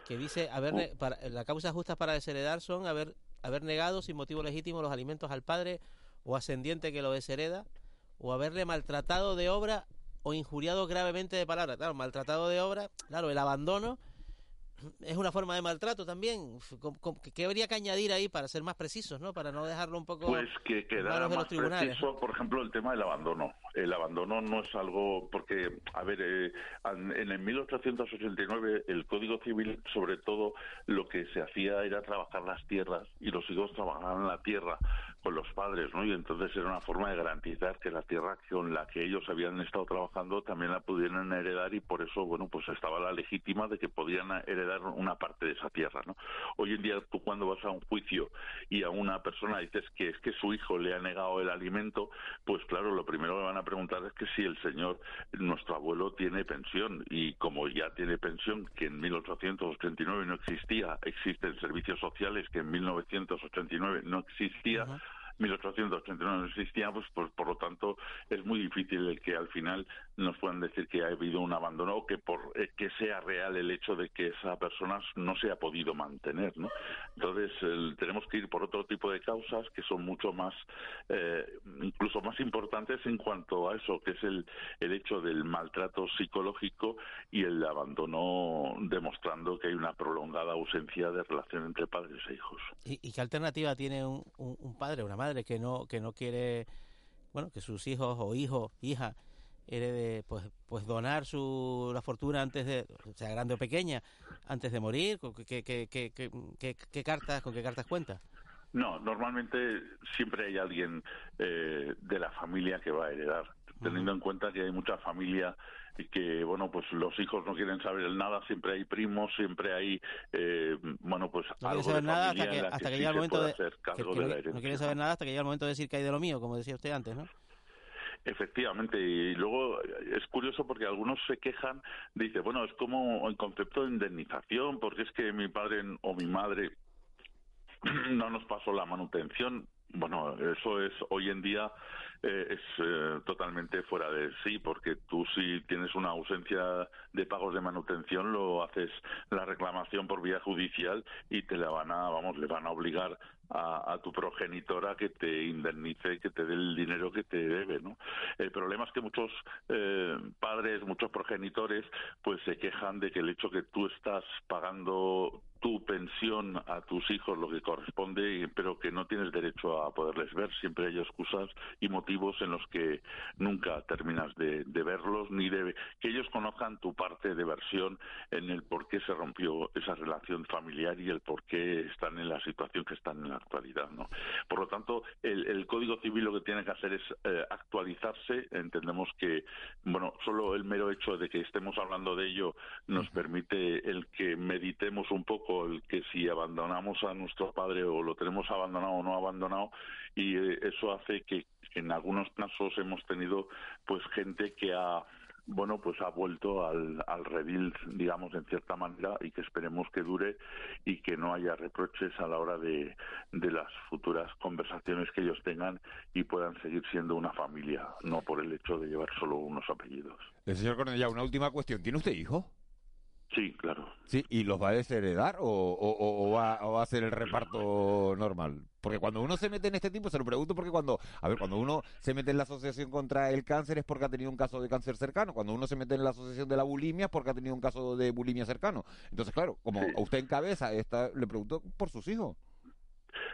que dice haber uh. para, la causa justa para desheredar son haber haber negado sin motivo legítimo los alimentos al padre o ascendiente que lo deshereda, o haberle maltratado de obra o injuriado gravemente de palabra. Claro, maltratado de obra, claro, el abandono es una forma de maltrato también. ¿Qué habría que añadir ahí para ser más precisos, no? Para no dejarlo un poco. Pues que quedara más preciso, por ejemplo, el tema del abandono. El abandono no es algo. Porque, a ver, eh, en el 1889, el Código Civil, sobre todo, lo que se hacía era trabajar las tierras y los hijos trabajaban la tierra con los padres, ¿no? Y entonces era una forma de garantizar que la tierra con la que ellos habían estado trabajando también la pudieran heredar y por eso, bueno, pues estaba la legítima de que podían heredar una parte de esa tierra, ¿no? Hoy en día tú cuando vas a un juicio y a una persona dices que es que su hijo le ha negado el alimento, pues claro, lo primero que van a preguntar es que si el señor, nuestro abuelo, tiene pensión y como ya tiene pensión, que en 1889 no existía, existen servicios sociales que en 1989 no existía, 1889 no existía, pues, pues, por lo tanto es muy difícil el que al final nos puedan decir que ha habido un abandono o que por eh, que sea real el hecho de que esa persona no se ha podido mantener, ¿no? Entonces tenemos que ir por otro tipo de causas que son mucho más, eh, incluso más importantes en cuanto a eso, que es el, el hecho del maltrato psicológico y el abandono demostrando que hay una prolongada ausencia de relación entre padres e hijos. ¿Y, qué alternativa tiene un, un, un padre, una madre que no que no quiere, bueno, que sus hijos o hijos, hija herede, pues, pues donar su, la fortuna antes de, sea grande o pequeña, antes de morir? ¿Qué, qué, qué, qué cartas, ¿Con qué cartas cuenta? No, normalmente siempre hay alguien eh, de la familia que va a heredar, teniendo en cuenta que hay mucha familia y que bueno pues los hijos no quieren saber nada siempre hay primos siempre hay eh, bueno pues no algo saber nada hasta que, hasta que, llega el momento de, no quieren saber nada hasta que llega el momento de decir que hay de lo mío como decía usted antes no Efectivamente, y luego es curioso porque algunos se quejan, dice, bueno, es como en concepto de indemnización, porque es que mi padre o mi madre no nos pasó la manutención. Bueno, eso es hoy en día eh, es eh, totalmente fuera de sí, porque tú si tienes una ausencia de pagos de manutención lo haces la reclamación por vía judicial y te la van a, vamos, le van a obligar a, tu progenitora que te indemnice, que te dé el dinero que te debe, ¿no? El problema es que muchos eh, padres, muchos progenitores, pues se quejan de que el hecho que tú estás pagando tu pensión a tus hijos lo que corresponde, pero que no tienes derecho a poderles ver. Siempre hay excusas y motivos en los que nunca terminas de, verlos, ni de que ellos conozcan tu parte de versión en el por qué se rompió esa relación familiar y el por qué están en la situación que están en la actualidad. ¿no? Por lo tanto, el, Código Civil lo que tiene que hacer es eh, actualizarse. Entendemos que, bueno, solo el mero hecho de que estemos hablando de ello nos permite el que meditemos un poco el que si abandonamos a nuestro padre o lo tenemos abandonado o no abandonado y eh, eso hace que, en algunos casos hemos tenido pues gente que ha bueno, pues ha vuelto al, al redil, digamos, en cierta manera, y que esperemos que dure y que no haya reproches a la hora de, de las futuras conversaciones que ellos tengan y puedan seguir siendo una familia, no por el hecho de llevar solo unos apellidos. El señor Cornellá, una última cuestión. ¿Tiene usted hijo? Sí, claro. Sí, ¿y los va a desheredar o, o, va, o, va, a hacer el reparto normal? Porque cuando uno se mete en este tipo, se lo pregunto porque cuando, a ver, cuando uno se mete en la asociación contra el cáncer es porque ha tenido un caso de cáncer cercano. Cuando uno se mete en la asociación de la bulimia es porque ha tenido un caso de bulimia cercano. Entonces, claro, como usted encabeza esta, le pregunto por sus hijos.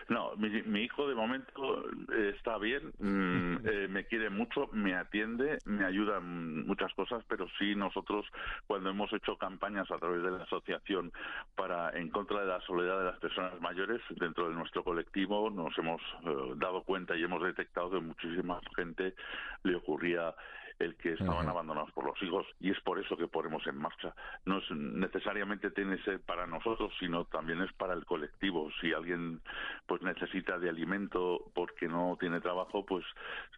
No, mi, hijo de momento eh, está bien, mm, eh, me quiere mucho, me atiende, me ayuda en muchas cosas, pero sí nosotros cuando hemos hecho campañas a través de la asociación para en contra de la soledad de las personas mayores dentro de nuestro colectivo nos hemos eh, dado cuenta y hemos detectado que muchísima gente le ocurría el que estaban abandonados por los hijos y es por eso que ponemos en marcha. No es necesariamente tiene que ser para nosotros, sino también es para el colectivo. Si alguien pues necesita de alimento porque no tiene trabajo, pues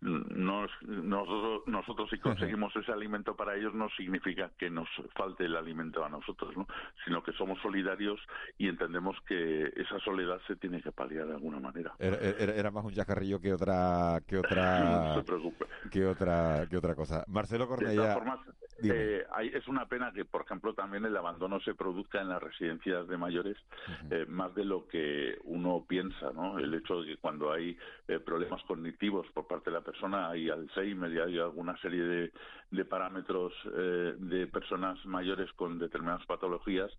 nos, nosotros, nosotros si conseguimos ese alimento para ellos no significa que nos falte el alimento a nosotros, ¿no? sino que somos solidarios y entendemos que esa soledad se tiene que paliar de alguna manera. Era, más un yacarrillo que otra que otra que otra que otra cosa. Marcelo Cornella. Eh, es una pena que, por ejemplo, también el abandono se produzca en las residencias de mayores eh, más de lo que uno piensa, ¿no? El hecho de que cuando hay eh, problemas cognitivos por parte de la persona, hay Alzheimer y hay alguna serie de, de parámetros de personas mayores con determinadas patologías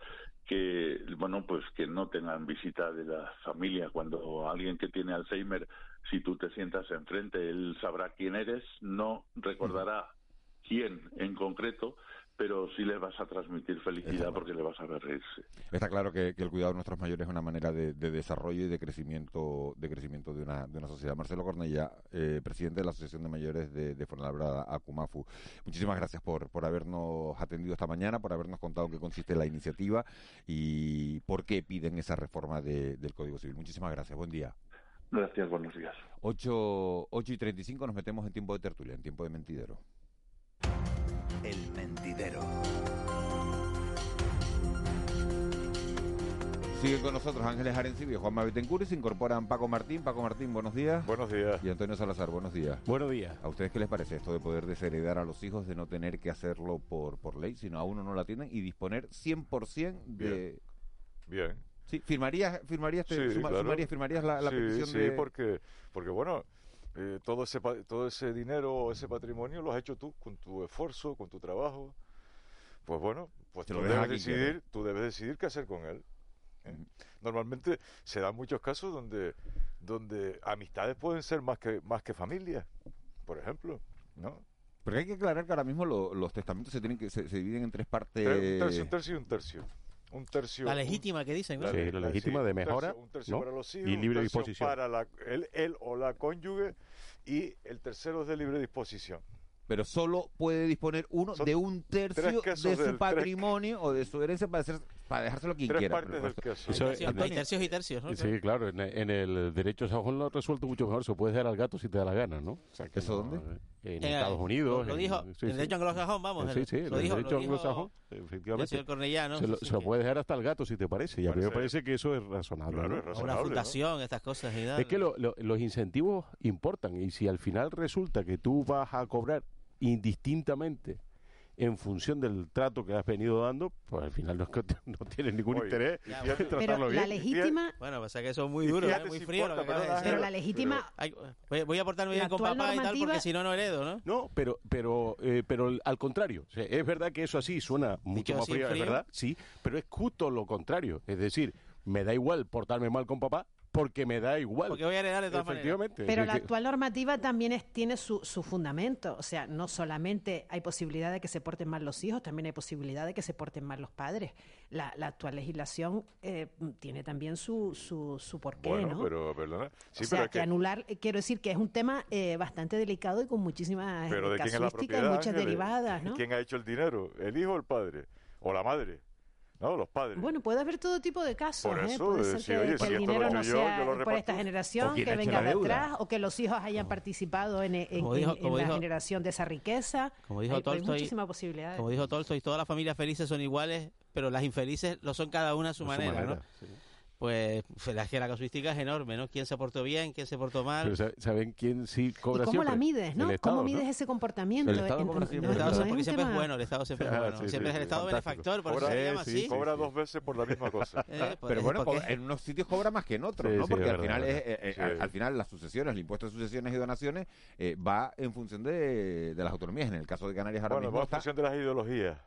que, bueno, pues que no tengan visita de la familia. Cuando alguien que tiene Alzheimer si tú te sientas enfrente, él sabrá quién eres, no recordará quién en concreto, pero sí le vas a transmitir felicidad porque le vas a ver reírse. Está claro que, el cuidado de nuestros mayores es una manera de, desarrollo y de crecimiento de crecimiento de una, de una sociedad. Marcelo Cornella, eh, presidente de la Asociación de Mayores de, de Fuenlabrada, Acumafu. Muchísimas gracias por, por habernos atendido esta mañana, por habernos contado en qué consiste la iniciativa y por qué piden esa reforma del Código Civil. Muchísimas gracias. Buen día. Gracias, buenos días. 8, 8 y 35 nos metemos en tiempo de tertulia, en tiempo de mentidero. El mentidero. Siguen con nosotros Ángeles Arencibio Juan Mavitencuri, se incorporan Paco Martín. Paco Martín, buenos días. Buenos días. Y Antonio Salazar, buenos días. Buenos días. ¿A ustedes qué les parece esto de poder desheredar a los hijos, de no tener que hacerlo por, por ley, sino a uno no la tienen y disponer 100% de... Bien. Bien. Sí, firmarías, firmarías, firmarías la, petición sí, Sí, porque, porque bueno, eh, todo ese todo ese dinero, ese patrimonio lo has hecho tú con tu esfuerzo, con tu trabajo. Pues bueno, pues tú debes decidir, tú debes decidir qué hacer con él. ¿eh? Normalmente se dan muchos casos donde donde amistades pueden ser más que más que familia, por ejemplo, ¿no? Pero hay que aclarar que ahora mismo los testamentos se tienen que se, dividen en tres partes. Un tercio, un tercio y un tercio un tercio. La legítima que dicen, ¿no? Sí, la legítima de mejora. Un tercio, para los hijos, y libre disposición. Para la, él, él o la cónyuge y el tercero es de libre disposición pero solo puede disponer uno de un tercio de su patrimonio o de su herencia para, hacer, para dejárselo quien quiera. hay tercios y tercios, ¿no? Sí, claro, en, el derecho Juan lo ha resuelto mucho mejor, se puede dar al gato si te da la gana, ¿no? ¿Eso dónde? En eh, Estados Unidos. Lo, dijo, en el derecho anglosajón, vamos. Sí, sí, en el derecho anglosajón, efectivamente. El Cornellano. Se, lo, se lo puede dejar hasta el gato si te parece, y a mí me parece que eso es razonable. Claro, es razonable Una fundación, estas cosas. Y es que los incentivos importan, y si al final resulta que tú vas a cobrar indistintamente en función del trato que has venido dando, pues al final no, no tienes ningún interés en tratarlo bien. La legítima... Bueno, pasa que eso es muy duro, ¿eh? muy frío lo que Pero la legítima... voy a portarme bien con papá y tal porque si no, no heredo, ¿no? No, pero pero eh, pero al contrario. es verdad que eso así suena mucho más frío, es verdad, sí, pero es justo lo contrario. Es decir, me da igual portarme mal con papá porque me da igual. Porque voy a heredar de todas Efectivamente. Pero la actual normativa también tiene su, su, fundamento. O sea, no solamente hay posibilidad de que se porten mal los hijos, también hay posibilidad de que se porten mal los padres. La, la actual legislación eh, tiene también su, su, su porqué, bueno, pero perdona. o sea, que, anular, eh, quiero decir que es un tema eh, bastante delicado y con muchísimas casuísticas y muchas derivadas, ¿no? ¿Quién ha hecho el dinero? ¿El hijo o el padre? ¿O la madre? No, los padres. Bueno, puede haber todo tipo de casos. ¿eh? puede ser que, el dinero no sea por esta generación, que venga de atrás, o que los hijos hayan participado en, la generación de esa riqueza. Como dijo hay, muchísimas posibilidades. Como dijo Tolstoy, todas las familias felices son iguales, pero las infelices lo son cada una a su manera, ¿no? Pues la, la casuística es enorme, ¿no? ¿Quién se portó bien, quién se portó mal? ¿saben quién sí cobra ¿Y cómo la mides, no? ¿Cómo mides ese comportamiento? El Estado, porque siempre es bueno, el Estado siempre es bueno. siempre es el Estado benefactor, por eso se llama así. Cobra dos veces por la misma cosa. Eh, pues, Pero bueno, en unos sitios cobra más que en otros, ¿no? Porque al final, es, eh, eh, al, final las sucesiones, el impuesto de sucesiones y donaciones va en función de, las autonomías. En el caso de Canarias ahora mismo va en función de las ideologías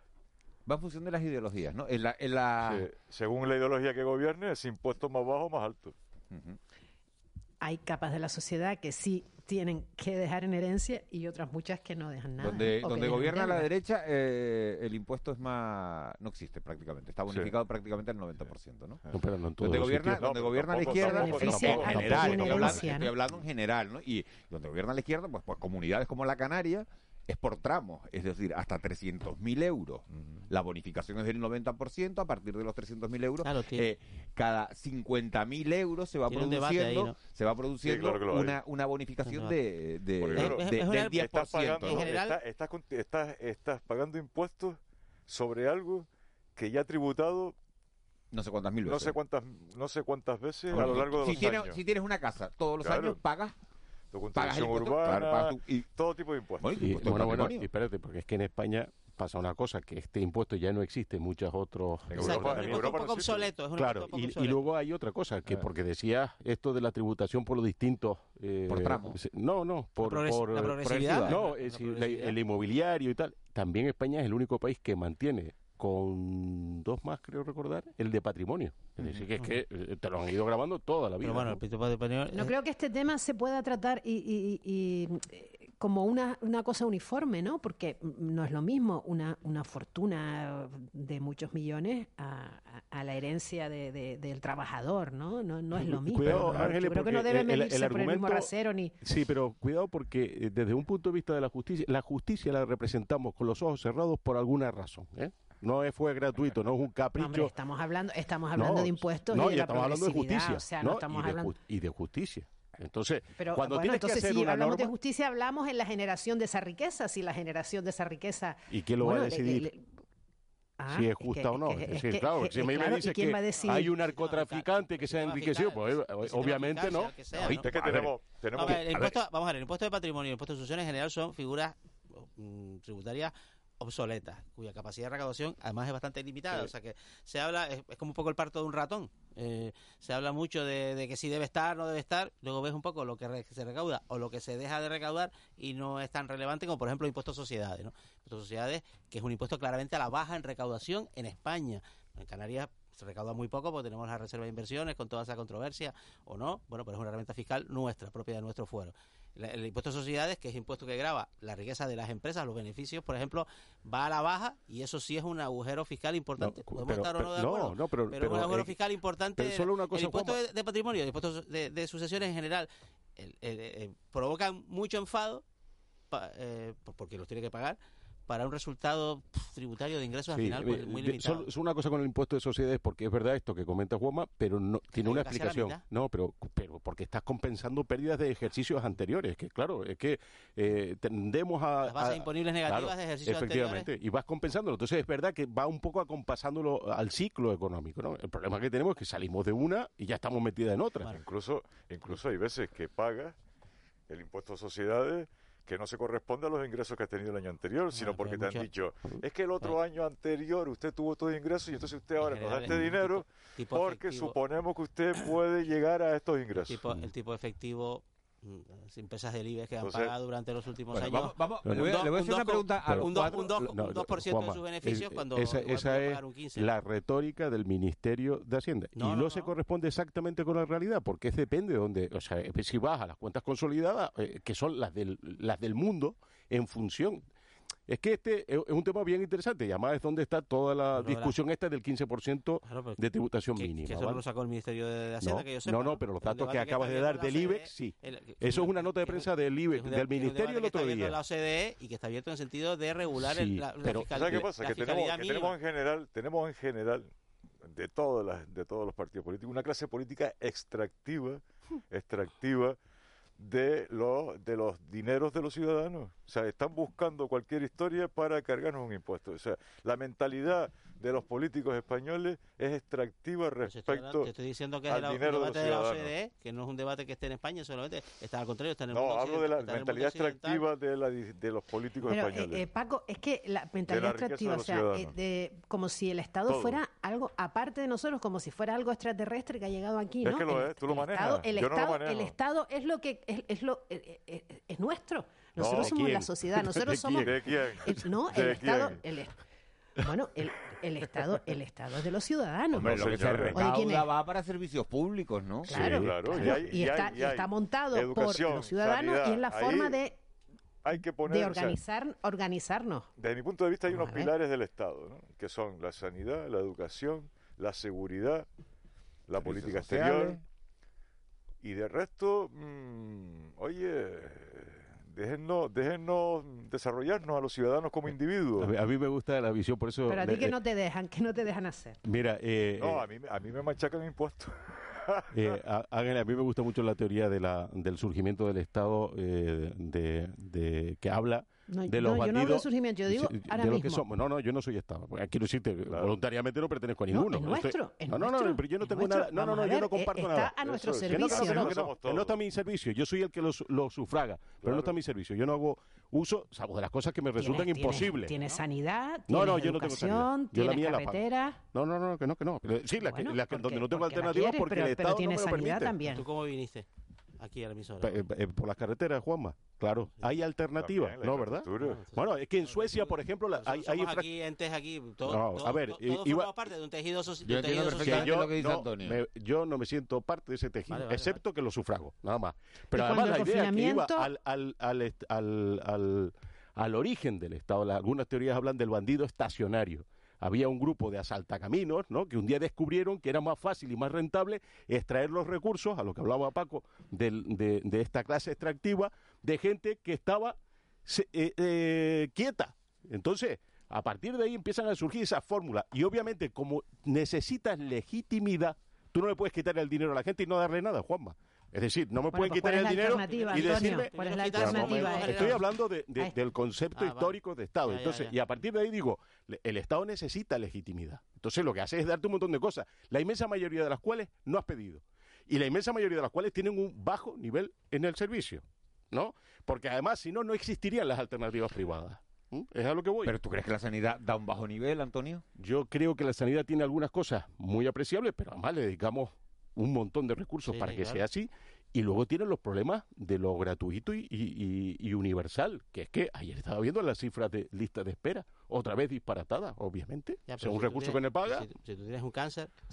va en función de las ideologías, ¿no? En la, en la... según la ideología que gobierne, es impuesto más bajo o más alto. hay capas de la sociedad que sí tienen que dejar en herencia y otras muchas que no dejan nada. Donde, donde gobierna la derecha, eh, el impuesto es más. No existe prácticamente. Está bonificado prácticamente al 90%, ¿no? No, pero no en donde gobierna, donde No, gobierna la izquierda, tampoco- en tampoco- general, tampoco estoy hablando en general, ¿no? Y donde gobierna la izquierda, pues, pues comunidades como la Canaria es por tramos, es decir, hasta 300.000 euros. La bonificación es del 90%, a partir de los 300.000 euros, tiene- eh, cada 50.000 euros se va produciendo, ahí, ¿no? se va produciendo claro una, una bonificación Claro. de, de, Porque, de- claro, de- es- del es una- 10%. estás pagando, ¿no? estás- estás con- estás- estás pagando impuestos sobre algo que ya ha tributado no sé cuántas mil no veces. sé cuántas no sé cuántas veces a lo largo de si los tienes, años si tienes una casa todos los Claro. años, pagas contribución urbana claro, pagas tu- y todo tipo de impuestos Y, bueno, bueno, y espérate, porque es que en España pasa una cosa, que este impuesto ya no existe en muchos otros... Europa- es un en impuesto Europa un poco obsoleto. Es un Claro, poco y, y obsoleto. luego hay otra cosa, que porque decías esto de la tributación por los distintos... eh, Por tramos. No, no, por... progres- por, la eh, progresividad. No, La es decir, la- progresividad. el inmobiliario y tal. También España es el único país que mantiene con dos más, creo recordar, el de patrimonio. Es decir, que es que eh, te lo han ido grabando toda la vida. Pero bueno, ¿no? el tipo de patrimonio- No eh, creo que este tema se pueda tratar y, y- y, eh, como una, una cosa uniforme, ¿no? Porque no es lo mismo una, una fortuna de muchos millones a, a- a la herencia de- de- del trabajador, ¿no? No, no es lo mismo. Cuidado, ¿no? Ángeles, Yo creo que no debe el- el- medirse el por el mismo rasero ni... Sí, pero cuidado porque desde un punto de vista de la justicia, la justicia la representamos con los ojos cerrados por alguna razón. ¿eh? No es, fue gratuito, no es un capricho. Hombre, estamos hablando, estamos hablando No, de impuestos no, y de la estamos hablando de justicia. O sea, ¿no? no estamos y, de, hablando... ju- y de justicia. Entonces, Pero cuando bueno, tienes entonces que hacer si una hablamos de justicia, hablamos en la generación de esa riqueza. Si la generación de esa riqueza... ¿y quién lo va a le- decidir? le- le- Ah, si es es justa que- o no. es que- Es es decir, que- claro, es- si me, claro, me ¿y dices quién que hay un narcotraficante que se ha enriquecido, pues eh, obviamente no. tenemos vamos a ver, el impuesto de patrimonio y el impuesto de sucesiones en general son figuras mm, tributarias obsoletas, cuya capacidad de recaudación además es bastante limitada. Sí. O sea que se habla, es, es como un poco el parto de un ratón. Eh, se habla mucho de, de que si debe estar, no debe estar. Luego ves un poco lo que re- se recauda o lo que se deja de recaudar y no es tan relevante como, por ejemplo, el impuesto a sociedades. ¿no? Impuesto a sociedades, que es un impuesto claramente a la baja en recaudación en España. En Canarias se recauda muy poco porque tenemos la reserva de inversiones con toda esa controversia o no. Bueno, pero es una herramienta fiscal nuestra, propia de nuestro fuero. La- El impuesto a sociedades, que es impuesto que grava la riqueza de las empresas, los beneficios, por ejemplo, va a la baja y eso sí es un agujero fiscal importante. No, Podemos pero- estar o no de pero- acuerdo, no, no, pero- un pero, agujero eh, fiscal importante. pero solo una cosa, el impuesto de, de patrimonio el impuesto de, de sucesiones en general el- el- eh, provocan mucho enfado pa- eh, por- porque los tiene que pagar para un resultado tributario de ingresos al final pues, eh, muy limitado. solo- solo una cosa con el impuesto de sociedades, porque es verdad esto que comenta Juanma, pero no tiene una explicación. No, pero, pero porque estás compensando pérdidas de ejercicios anteriores, que claro, es que eh, tendemos a... Las bases a- imponibles negativas claro, de ejercicios Efectivamente, y vas compensándolo. Entonces es verdad que va un poco acompasándolo al ciclo económico, ¿no? El problema que tenemos es que salimos de una y ya estamos metidas en otra. incluso incluso hay veces que pagas el impuesto a sociedades que no se corresponde a los ingresos que has tenido el año anterior, sino porque te han dicho, es que el otro año anterior usted tuvo todos ingresos y entonces usted ahora nos da este es dinero tipo porque efectivo. suponemos que usted puede llegar a estos ingresos. tipo, el tipo efectivo las empresas del IBEX que han Entonces- pagado durante los últimos Bueno, años. vamos- vamos, un le voy a- dos- le voy a un hacer una pregunta un dos- cuatro- un dos- No, un 2% de sus beneficios es- cuando esa, esa puede es pagar un 15. la retórica del Ministerio de Hacienda No, y no, no, se corresponde exactamente con la realidad porque es depende de donde o sea si vas a las cuentas consolidadas eh, que son las del las del mundo en función es que este es un tema bien interesante y además es donde está toda la Pero discusión esta del 15% pero de tributación que, mínima que eso ¿vale? lo sacó el Ministerio de Hacienda, no, que yo sepa. no, no, pero los datos que acabas de dar del la IBEX, sí. el- que- Eso es una nota de prensa del IBEX, del Ministerio el que está otro día. la OCDE y que está abierto en el sentido de regular el- Sí, la, la pero- fiscal- ¿Sabes qué pasa? la Que tenemos, que tenemos en general, tenemos en general de todas las, de todos los partidos políticos una clase política extractiva, extractiva de los de los dineros de los ciudadanos. O sea, están buscando cualquier historia para cargarnos un impuesto. O sea, la mentalidad de los políticos españoles es extractiva hablando- respecto te estoy diciendo que es al de un dinero de debate los de la ciudadanos. OCDE, que no es un debate que esté en España solamente, está al contrario, está en el No, mundo hablo de la el mentalidad extractiva de, la, de los políticos Pero, eh, españoles. eh, Paco, es que la mentalidad de extractiva, o sea, eh, de- como si el Estado Todo. fuera algo aparte de nosotros, como si fuera algo extraterrestre que ha llegado aquí, Es ¿no? que lo el, es, tú lo el manejas, Estado, el, yo no lo estado, manejo. el Estado es lo que es, es lo eh, eh, eh, es nuestro. Nosotros ¿de somos quién? la sociedad, nosotros ¿De somos quién? ¿De quién? el- no, ¿De el Estado, quién? el, bueno, el, Estado el Estado es de los ciudadanos. Hombre, lo que se recauda Oye, va para servicios públicos, ¿no? Claro, claro. Y, está, montado por los ciudadanos y es la forma de hay de organizar, organizarnos. Desde mi punto de vista hay unos pilares del Estado, ¿no? que son la sanidad, la educación, la seguridad, la política exterior. Y de resto, mmm, oye, déjennos, déjennos desarrollarnos a los ciudadanos como individuos. A mí, me gusta la visión, por eso... Pero a ti que eh, no te dejan, que no te dejan hacer. Mira, eh, no, eh, a mí, a mí me machacan impuestos. Eh, a, a, mí me gusta mucho la teoría de la, del surgimiento del Estado eh, de, que habla no, de los no, bandidos, yo no hablo de surgimiento, yo digo ahora. Que somos. No, no, yo no soy Estado. Quiero decirte, voluntariamente no pertenezco a ninguno. No, es nuestro, no, no, no, pero yo no tengo nada. No, no, no, yo no comparto nada. Está a nuestro servicio. No, está a mi servicio. Yo soy el que lo, lo sufraga, pero no está a mi servicio. Yo no hago uso, salvo de las cosas que me resultan tienes, imposibles. Tienes, sanidad, no, no, yo no tengo sanidad. Yo la carretera. No, no, no, que no, que no. Sí, que, donde no tengo alternativas porque el Estado. Pero tienes sanidad también. ¿Tú cómo viniste? Aquí a la emisora. Eh, eh, por las carreteras, Juanma. Claro, sí. hay alternativas, ¿no, verdad? Bueno, es que en Suecia, por ejemplo, la, hay, hay infra- aquí entes aquí, todo, no, todo, a ver, todo, todo parte de un tejido, social. yo no, Me, siento parte de ese tejido, vale, vale, excepto vale. que lo sufrago, nada más. Pero además la idea que iba al, al, al, al al origen del Estado. Algunas teorías hablan del bandido estacionario había un grupo de asaltacaminos, ¿no? Que un día descubrieron que era más fácil y más rentable extraer los recursos, a lo que hablaba Paco, de, esta clase extractiva, de gente que estaba eh, eh, quieta. Entonces, a partir de ahí empiezan a surgir esas fórmulas. Y obviamente, como necesitas legitimidad, tú no le puedes quitar el dinero a la gente y no darle nada, Juanma. Es decir, no me pueden pues, quitar el dinero y decirme... ¿cuál es pues la alternativa? Eh? Estoy hablando de, del concepto ah, histórico de Estado. Entonces, y a partir de ahí digo, el Estado necesita legitimidad. Entonces lo que hace es darte un montón de cosas, la inmensa mayoría de las cuales no has pedido. Y la inmensa mayoría de las cuales tienen un bajo nivel en el servicio. ¿No? Porque además, si no, no existirían las alternativas privadas. Es a lo que voy. ¿Pero tú crees que la sanidad da un bajo nivel, Antonio? Yo creo que la sanidad tiene algunas cosas muy apreciables, pero además le dedicamos un montón de recursos para que sea así. Y luego tienen los problemas de lo gratuito y, y, universal, que es que ayer estaba viendo las cifras de lista de espera, otra vez disparatadas, obviamente. Ya, si que no paga. Si, tú tienes un cáncer. O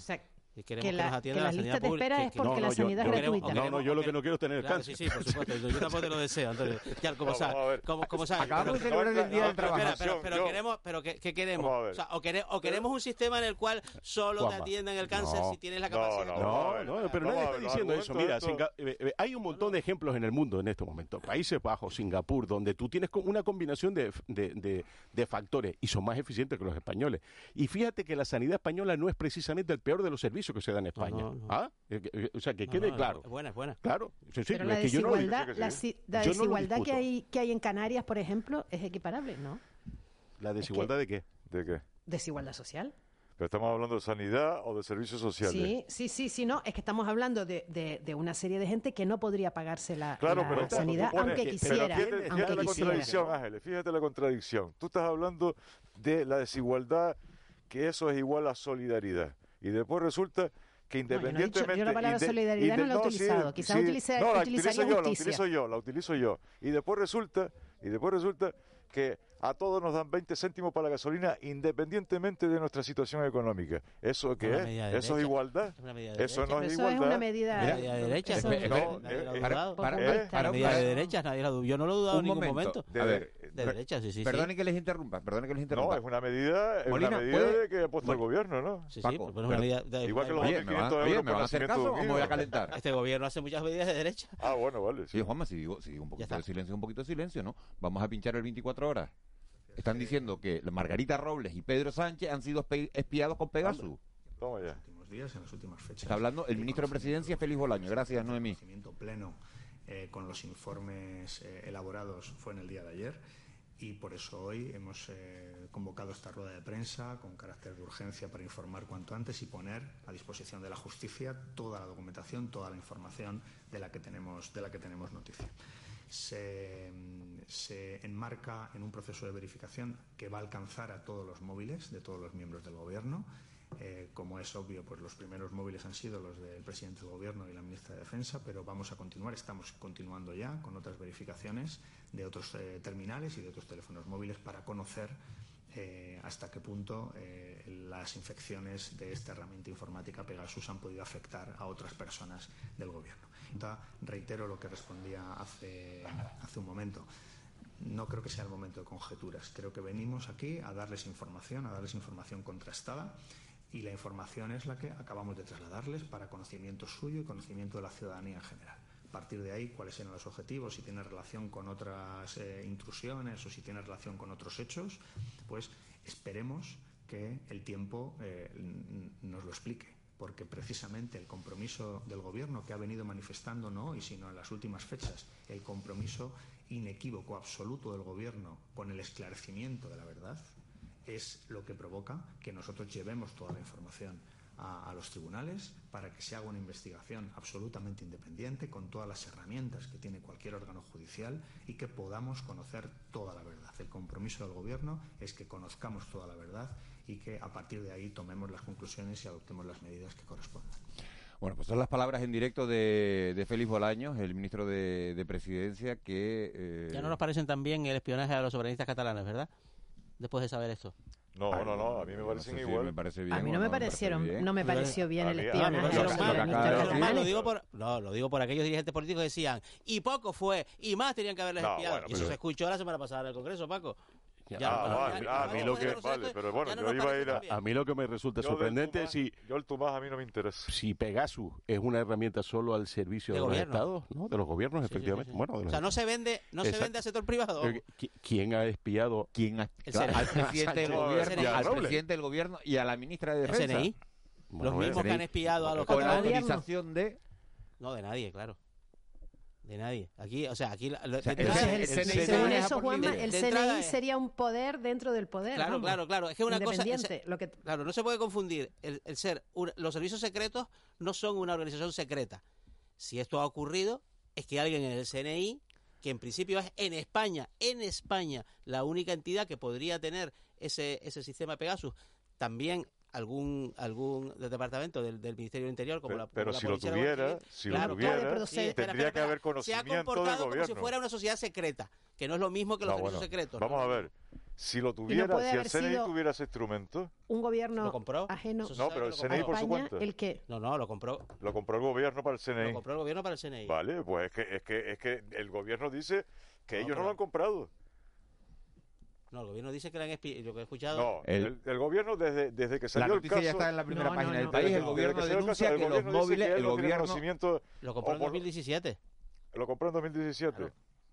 y queremos que, la, que nos atienda que la, sanidad pública. Es porque no, la sanidad yo, no, no, yo lo que no quiero es tener claro, cáncer. Sí, sí, por supuesto. Yo tampoco te lo deseo, Antonio. Ya, como sabes. Como, sabes Acabamos pero, el Día del Trabajo. Pero, queremos, pero ¿qué, queremos? O, sea, o, queremos un sistema en el cual solo te atiendan el cáncer si tienes la capacidad. No, no, pero nadie está diciendo eso. Mira, eh, eh, hay un montón de ejemplos en el mundo en este momento. Países Bajos, Singapur, donde tú tienes una combinación de factores y son más eficientes que los españoles. Y fíjate que la sanidad española no es precisamente el peor de los servicios aviso que se da en España. No, no, ¿Ah? Eh, eh, o sea, que quede claro. Buena, buena. Claro. Sí, sí, Pero la desigualdad, que la, desigualdad que, hay, que hay en Canarias, por ejemplo, es equiparable, ¿no? ¿La desigualdad es que, de qué? ¿De qué? Desigualdad social. Pero estamos hablando de sanidad o de servicios sociales. Sí, sí, sí, sí, no, es que estamos hablando de, de, de una serie de gente que no podría pagarse la, claro, la pero sanidad, aunque quisiera. Pero fíjate, aunque la quisiera. contradicción, Ángeles, fíjate la contradicción. Tú estás hablando de la desigualdad, que eso es igual a solidaridad. Y después resulta que independientemente... No, yo, no he dicho, yo, la palabra solidaridad no la he utilizado, sí, quizás sí, utiliza, no, la utilizaría utilizo yo. La utilizo yo, la utilizo yo. Y después resulta, y después resulta que a todos nos dan 20 céntimos para la gasolina independientemente de nuestra situación económica. ¿Eso qué es? ¿Eso es igualdad? Eso no es igualdad. Eso es una medida de derecha. Para medida de derecha, nadie la dudó. Yo no lo he dudado en ningún momento. A ver, de derecha, sí, sí. Perdone que les interrumpa, perdone que les interrumpa. No, es una medida, es una medida que ha puesto el gobierno, ¿no? Sí, sí, pero una medida igual que los 1500 euros para hacer caso o me voy a calentar. Este gobierno hace muchas medidas de derecha. Ah, bueno, vale. Sí, Juanma, si digo, si digo un poquito de silencio, un poquito de silencio, ¿no? Vamos a pinchar el 24 horas. Están diciendo que Margarita Robles y Pedro Sánchez han sido espiados con Pegasus. Toma ya. En los últimos días, en las últimas fechas. Está hablando el ministro de Presidencia, Félix Bolaño. Gracias, Noemí. El pleno eh, con los informes eh, elaborados fue en el día de ayer y por eso hoy hemos eh, convocado esta rueda de prensa con carácter de urgencia para informar cuanto antes y poner a disposición de la justicia toda la documentación, toda la información de la que tenemos, de la que tenemos noticia se, enmarca en un proceso de verificación que va a alcanzar a todos los móviles de todos los miembros del Gobierno. Eh, como es obvio, pues los primeros móviles han sido los del presidente del Gobierno y la ministra de Defensa, pero vamos a continuar, estamos continuando ya con otras verificaciones de otros eh, terminales y de otros teléfonos móviles para conocer eh, hasta qué punto eh, las infecciones de esta herramienta informática Pegasus han podido afectar a otras personas del gobierno. Reitero lo que respondía hace, hace un momento. No creo que sea el momento de conjeturas. Creo que venimos aquí a darles información, a darles información contrastada y la información es la que acabamos de trasladarles para conocimiento suyo y conocimiento de la ciudadanía en general. Partir de ahí, cuáles eran los objetivos, si tiene relación con otras eh, intrusiones o si tiene relación con otros hechos, pues esperemos que el tiempo eh, nos lo explique porque precisamente el compromiso del Gobierno que ha venido manifestando no hoy, sino en las últimas fechas, el compromiso inequívoco, absoluto del Gobierno con el esclarecimiento de la verdad, es lo que provoca que nosotros llevemos toda la información a, los tribunales para que se haga una investigación absolutamente independiente con todas las herramientas que tiene cualquier órgano judicial y que podamos conocer toda la verdad. El compromiso del Gobierno es que conozcamos toda la verdad y que a partir de ahí tomemos las conclusiones y adoptemos las medidas que correspondan. Bueno, pues son las palabras en directo de, Félix Bolaños, el ministro de, Presidencia, que... Eh, ya no nos parecen también el espionaje a los soberanistas catalanes, ¿verdad? Después de saber esto. No, no, no, a mí me parecen igual. Me parece bien, a mí no me parecieron, no me pareció bien el espionaje. No, lo digo por, no, lo digo por aquellos dirigentes políticos que decían, y poco fue, y más tenían que haberles espiado. y eso se escuchó la semana pasada en el Congreso, Paco. A mí lo que vale, pero bueno, yo iba a ir a, a mí lo que me resulta sorprendente es si yo el Tomás a mí no me interesa. Si Pegasus es una herramienta solo al servicio de, los estados, ¿no? De los gobiernos, efectivamente. bueno, o sea, no se vende, no se vende al sector privado. ¿Quién ha espiado? ¿Quién ha, al presidente del gobierno, al presidente del gobierno y a la ministra de Defensa? CNI. los mismos que han espiado a los con la autorización de no de nadie, claro. De nadie. Aquí, o sea, aquí. según eso, Juanma, el CNI sería un poder dentro del poder. Claro, claro, claro. Es que una cosa. Claro, no se puede confundir. El, ser. los servicios secretos no son una organización secreta. Si esto ha ocurrido, es que alguien en el CNI, que en principio es en España, en España, la única entidad que podría tener ese, ese sistema Pegasus, también algún algún departamento del, Ministerio del Interior como pero, la pero si lo tuviera si lo tuviera tendría que haber conocimiento se ha comportado como si fuera una sociedad secreta que no es lo mismo que los servicios secretos vamos a ver. Si lo tuviera si el CNI tuviera ese instrumento. un gobierno ¿Lo compró? ajeno no pero el CNI por su cuenta el qué no no lo compró. Lo compró el gobierno para el CNI lo compró el gobierno para el CNI vale pues es que es que es que el gobierno dice que ellos no lo han comprado no, el gobierno dice que la han espiado. Lo que he escuchado. No, el, gobierno desde, desde que salió la noticia el caso, ya está en la primera página del país. El gobierno denuncia que, los móviles. el gobierno. Lo compró en 2017. Lo compró en 2017.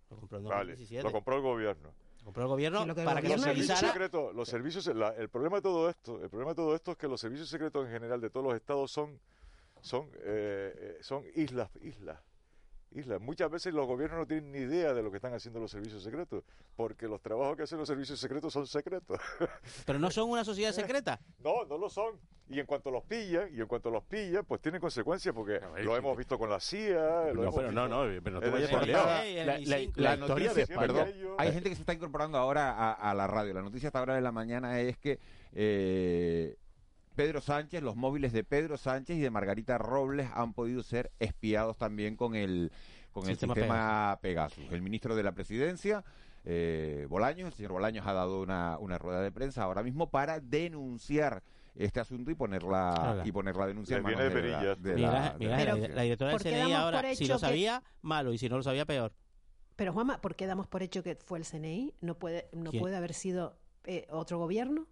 Lo compró en 2017. Vale, lo compró el gobierno. Lo compró el gobierno lo que para que los servicios secretos, los servicios, el problema de todo esto, el problema de todo esto es que los servicios secretos en general de todos los estados son, son, eh, eh son islas, islas islas. Muchas veces los gobiernos no tienen ni idea de lo que están haciendo los servicios secretos, porque los trabajos que hacen los servicios secretos son secretos. ¿Pero no son una sociedad secreta? No, no lo son. Y en cuanto los pillan, y en cuanto los pillan, pues tienen consecuencias, porque lo hemos visto con la CIA. no, pero no, no, pero no te vayas por la, la, noticia, perdón, hay gente que se está incorporando ahora a, la radio. La noticia hasta ahora de la mañana es que eh, Pedro Sánchez, los móviles de Pedro Sánchez y de Margarita Robles han podido ser espiados también con el, con el sistema, Pegasus. El ministro de la Presidencia, eh, Bolaños, el señor Bolaños ha dado una, una rueda de prensa ahora mismo para denunciar este asunto y ponerla y poner la de, la, de la, la, directora del CNI ahora, si lo sabía, malo, y si no lo sabía, peor. Pero Juanma, ¿por qué damos por hecho que fue el CNI? ¿No puede, no puede haber sido eh, otro gobierno?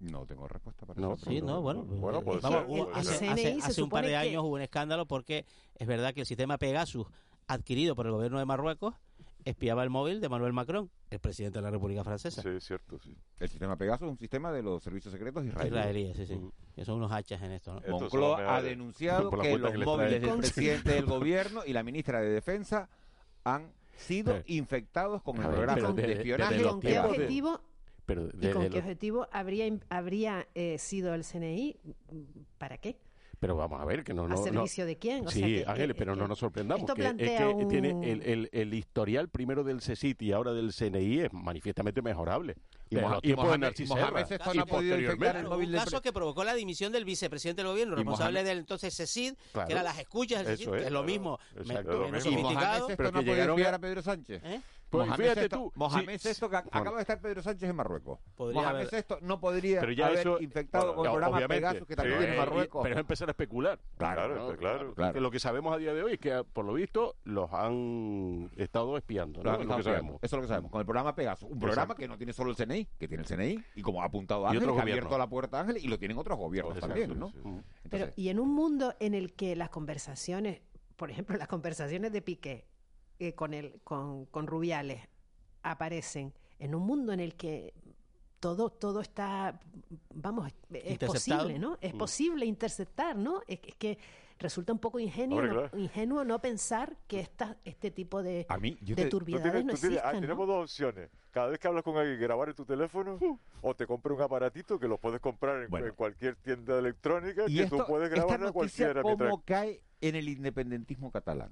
No tengo respuesta para no, eso. Sí, no, bueno, bueno pues hace, un par de años hubo un escándalo porque es verdad que el sistema Pegasus adquirido por el gobierno de Marruecos espiaba el móvil de Manuel Macron, el presidente de la República Francesa. Sí, cierto, sí. El sistema Pegasus es un sistema de los servicios secretos israelíes. Israelíes, sí, sí. Que son unos hachas en esto, ¿no? Moncloa ha denunciado que los móviles del presidente del gobierno y la ministra de Defensa han sido infectados con el programa de, espionaje. ¿Con qué objetivo? ¿Y con qué objetivo habría, habría eh, sido el CNI? ¿Para qué? Pero vamos a ver, que no... no ¿A servicio de quién? sí, Ángel, pero no nos sorprendamos. que, es que tiene el, el, el, historial primero del CECIT y ahora del CNI es manifiestamente mejorable. Y, y, Mohamed, esto no ha podido infectar el móvil Un caso que provocó la dimisión del vicepresidente del gobierno, responsable del entonces CECID, que eran las escuchas del CECID, que es lo mismo, menos sofisticado. ¿Pero que llegaron a Pedro Sánchez? ¿Eh? Pues Mohamed fíjate Sesto, que acaba de estar Pedro Sánchez en Marruecos. Podría Mohamed. Sesto no podría pero ya haber infectado con el programa Pegasus que también sí, en Marruecos. Pero es empezar a especular. Claro, claro, claro, lo que sabemos a día de hoy es que, ah, por lo visto, los han estado espiando. Eso es lo que sabemos. Con el programa Pegasus. Un programa que no tiene solo el CNI, que tiene el CNI, y como ha apuntado Ángel, ha abierto la puerta a Ángel, y lo tienen otros gobiernos también, ¿no? Pero, y en un mundo en el que las conversaciones por ejemplo, las conversaciones de Piqué eh, con, el, con, con Rubiales aparecen en un mundo en el que todo, todo está, vamos, es posible, ¿no? Es mm. posible interceptar, ¿no? Es, que resulta un poco ingenuo, no, ingenuo no pensar que esta, este tipo de, a de te, no existan, tienes. Ah, tenemos dos opciones. Cada vez que hablas con alguien, grabar en tu teléfono uh. o te compras un aparatito que lo puedes comprar en, bueno. en cualquier tienda electrónica y que esto, tú puedes grabar a cualquiera. ¿Cómo cae en el independentismo catalán?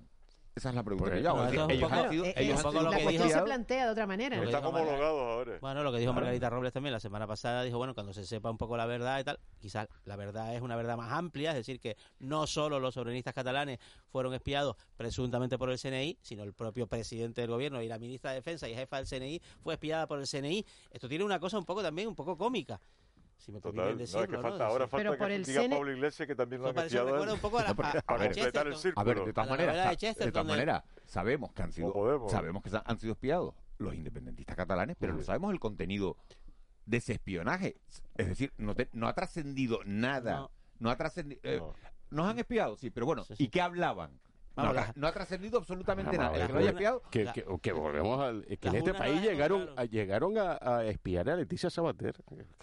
Esa es la pregunta que yo. Ellos, han sido, ellos es, han sido se plantea de otra manera. Está homologado ahora. Bueno, lo que dijo Margarita Robles también la semana pasada, dijo, bueno, cuando se sepa un poco la verdad y tal, quizás la verdad es una verdad más amplia, es decir, que no solo los soberanistas catalanes fueron espiados presuntamente por el CNI, sino el propio presidente del gobierno y la ministra de Defensa y jefa del CNI fue espiada por el CNI. Esto tiene una cosa un poco también, un poco cómica ahora falta que diga Pablo Iglesias que también lo ha metido a, ver, de todas maneras, sabemos que han sido sabemos que han sido espiados los independentistas catalanes, pero no sabemos el contenido de ese espionaje, es decir, no, te, no ha trascendido nada, no, ha trascendido eh, nos han espiado, sí, pero bueno, ¿y qué hablaban? No, ha trascendido absolutamente nada. El que haya espiado. Que, volvemos al. Que en este país llegaron, a, llegaron a, espiar a Leticia Sabater.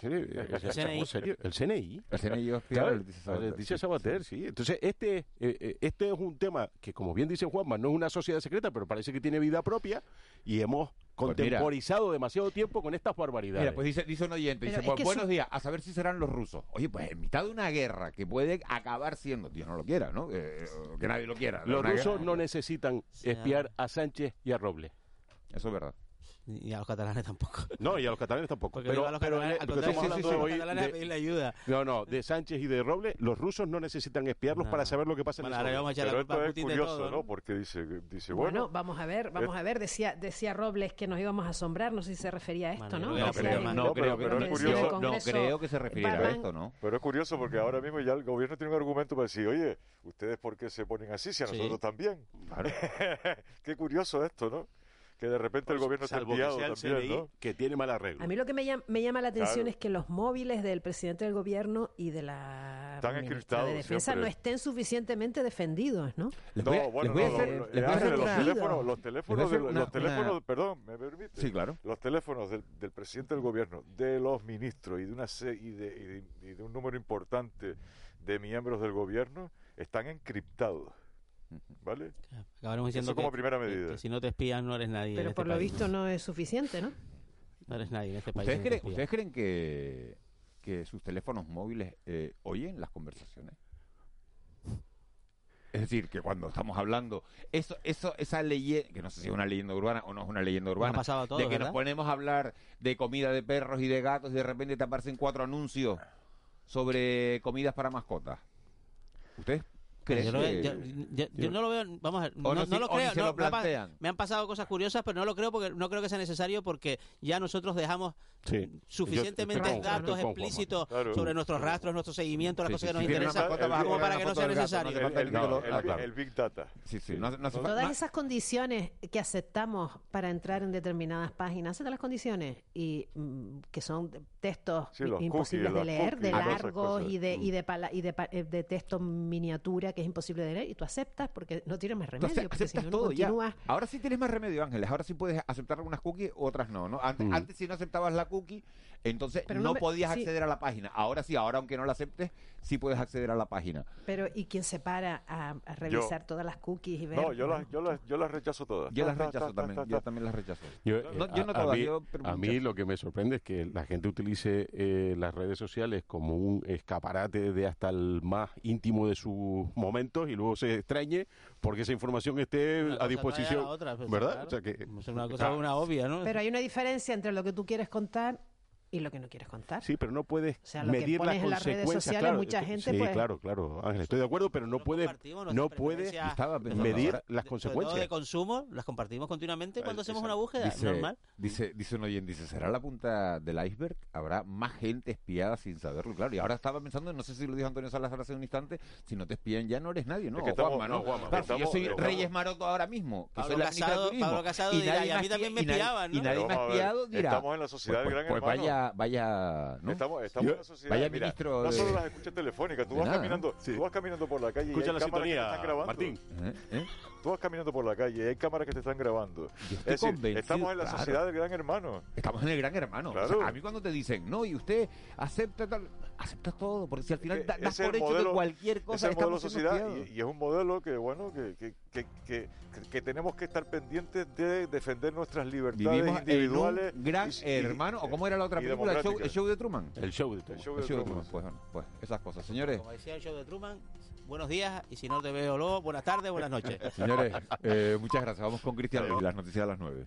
el, eh, CNI. El CNI. El CNI espió claro, a Leticia Sabater. Leticia sí, sí. Entonces, este, eh, eh, este es un tema que, como bien dice Juanma, no es una sociedad secreta, pero parece que tiene vida propia y hemos pues contemporizado demasiado tiempo con estas barbaridades. Mira, pues dice, un oyente, dice, buenos días, a saber si serán los rusos. Oye, pues en mitad de una guerra que puede acabar siendo, Dios no lo quiera, ¿no? Eh, que nadie lo quiera. Los rusos no necesitan espiar a Sánchez y a Robles. Eso es verdad. Y a los catalanes tampoco. No, y a los catalanes tampoco. Pero, a los pero, catalanes, eh, al pero estamos hablando sí, catalanes a pedirle ayuda. No, no, de Sánchez y de Robles, los rusos no necesitan espiarlos para saber lo que pasa en el ahora vamos a Pero esto es curioso, ¿no? Porque dice, dice bueno, bueno, vamos a ver, vamos eh. a ver, decía decía Robles que nos íbamos a asombrar, no sé si se refería a esto, ¿no? No, creo, pero, es que se refiriera a esto, ¿no? Pero es curioso porque ahora mismo ya el gobierno tiene un argumento para decir, oye, ustedes por qué se ponen así si a nosotros también. Qué curioso esto, ¿no? que de repente el gobierno está enviado también, ¿no? que tiene mal arreglo. A mí lo que me llama, la atención es que los móviles del presidente del gobierno y de la de Defensa no estén suficientemente defendidos, ¿no? No, bueno, eh, los teléfonos, los teléfonos, de, los teléfonos perdón, ¿me permite? Sí, claro. Los teléfonos del, presidente del gobierno, de los ministros y de, una, y de, y de, y de un número importante de miembros del gobierno están encriptados ¿Vale? Acabaremos diciendo como que, primera medida. Si no te espían, no eres nadie. Pero por este lo visto no es suficiente, ¿no? No eres nadie en este país. ¿Ustedes, creen, que, que, sus teléfonos móviles eh, oyen las conversaciones? Es decir, que cuando estamos hablando, eso, eso, esa leyenda, que no sé si es una leyenda urbana o no es una leyenda urbana, de que nos ponemos a hablar de comida de perros y de gatos y de repente te aparecen cuatro anuncios sobre comidas para mascotas. ¿Ustedes ¿Crees que... yo, yo, no lo veo, vamos a ver, no, lo creo, me, han pasado cosas curiosas, pero no lo creo porque no creo que sea necesario porque ya nosotros dejamos suficientemente datos explícitos sobre nuestros rastros, nuestro seguimiento, las cosas que nos interesan, como para que no sea necesario. El, Big Data. Todas esas condiciones que aceptamos para entrar en determinadas páginas, de las condiciones y mm, que son textos imposibles de leer, de largos y de, y de, y eh, textos miniatura que es imposible de leer y tú aceptas porque no tienes más remedio. Porque si no, Ahora sí tienes más remedio, Ángeles. Ahora sí puedes aceptar algunas cookies, otras no. Antes, mm. antes si no aceptabas la cookie, entonces no, podías acceder a la página. Ahora sí, ahora aunque no la aceptes, sí puedes acceder a la página. Pero ¿y quién se para a, revisar todas las cookies y ver? No, yo, las, yo, las, yo las rechazo todas. Yo las rechazo también. Yo también las rechazo. Yo, no, a, yo. A mí, a mí lo que me sorprende es que la gente utilice eh, las redes sociales como un escaparate de hasta el más íntimo de sus momentos y luego se extrañe porque esa información esté a disposición, otra, pues, ¿verdad? claro. Es una cosa una obvia, ¿no? Pero hay una diferencia entre lo que tú quieres contar y lo que no quieres contar. Sí, pero no puedes O sea, medir las en las redes consecuencias. sociales, claro, mucha gente, Sí, pues- claro, claro, Ángel, estoy de acuerdo, pero no puedes, no puedes medir ahora, las todo consecuencias. de consumo, las compartimos continuamente cuando hacemos una búsqueda, Dice, normal. Dice, dice un oyente, dice, ¿será la punta del iceberg? Habrá más gente espiada sin saberlo, claro. Y ahora estaba pensando, no sé si lo dijo Antonio Salazar hace un instante, si no te espían ya no eres nadie, ¿no? Es que estamos- Juanma, ¿no? Juanma, Claro, si yo estamos- soy estamos- Reyes Maroto ahora mismo, que Pablo soy la Casado- de Pablo Casado y dirá, nadie "Y a me mí también me espiaban, ¿no?" Y nadie me ha espiado, dirá, estamos en la sociedad pues, del pues, gran pues hermano. Vaya, vaya, ¿no? Estamos, estamos en la sociedad. vaya mira, ministro no de- solo las escuchas telefónicas, tú de vas nada, caminando, tú vas caminando por la calle Escucha y hay la cámaras que te sintonía, están grabando. Martín. ¿Eh? ¿Eh? Tú vas caminando por la calle y hay cámaras que te están grabando. Yo estoy es decir, convencido, estamos en la claro. sociedad del gran hermano. Estamos en el gran hermano. O sea, Claro. a mí cuando te dicen, no, y usted acepta tal, acepta todo, porque si al final da- das es por hecho modelo- que cualquier es cosa el modelo sociedad y, y es un modelo que bueno que, que, que, que, que tenemos que estar pendientes de defender nuestras libertades Vivimos individuales en un gran y- y- hermano, o cómo era la otra película, el show, democráticas. el show de Truman. El show de Truman. El show El de show de Truman. Truman, pues, bueno, pues esas cosas. Señores, Como decía el show de Truman, buenos días y si no te veo luego, buenas tardes, buenas noches. señores, eh, muchas gracias. Vamos con Cristian y las noticias a las 9.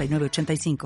906985.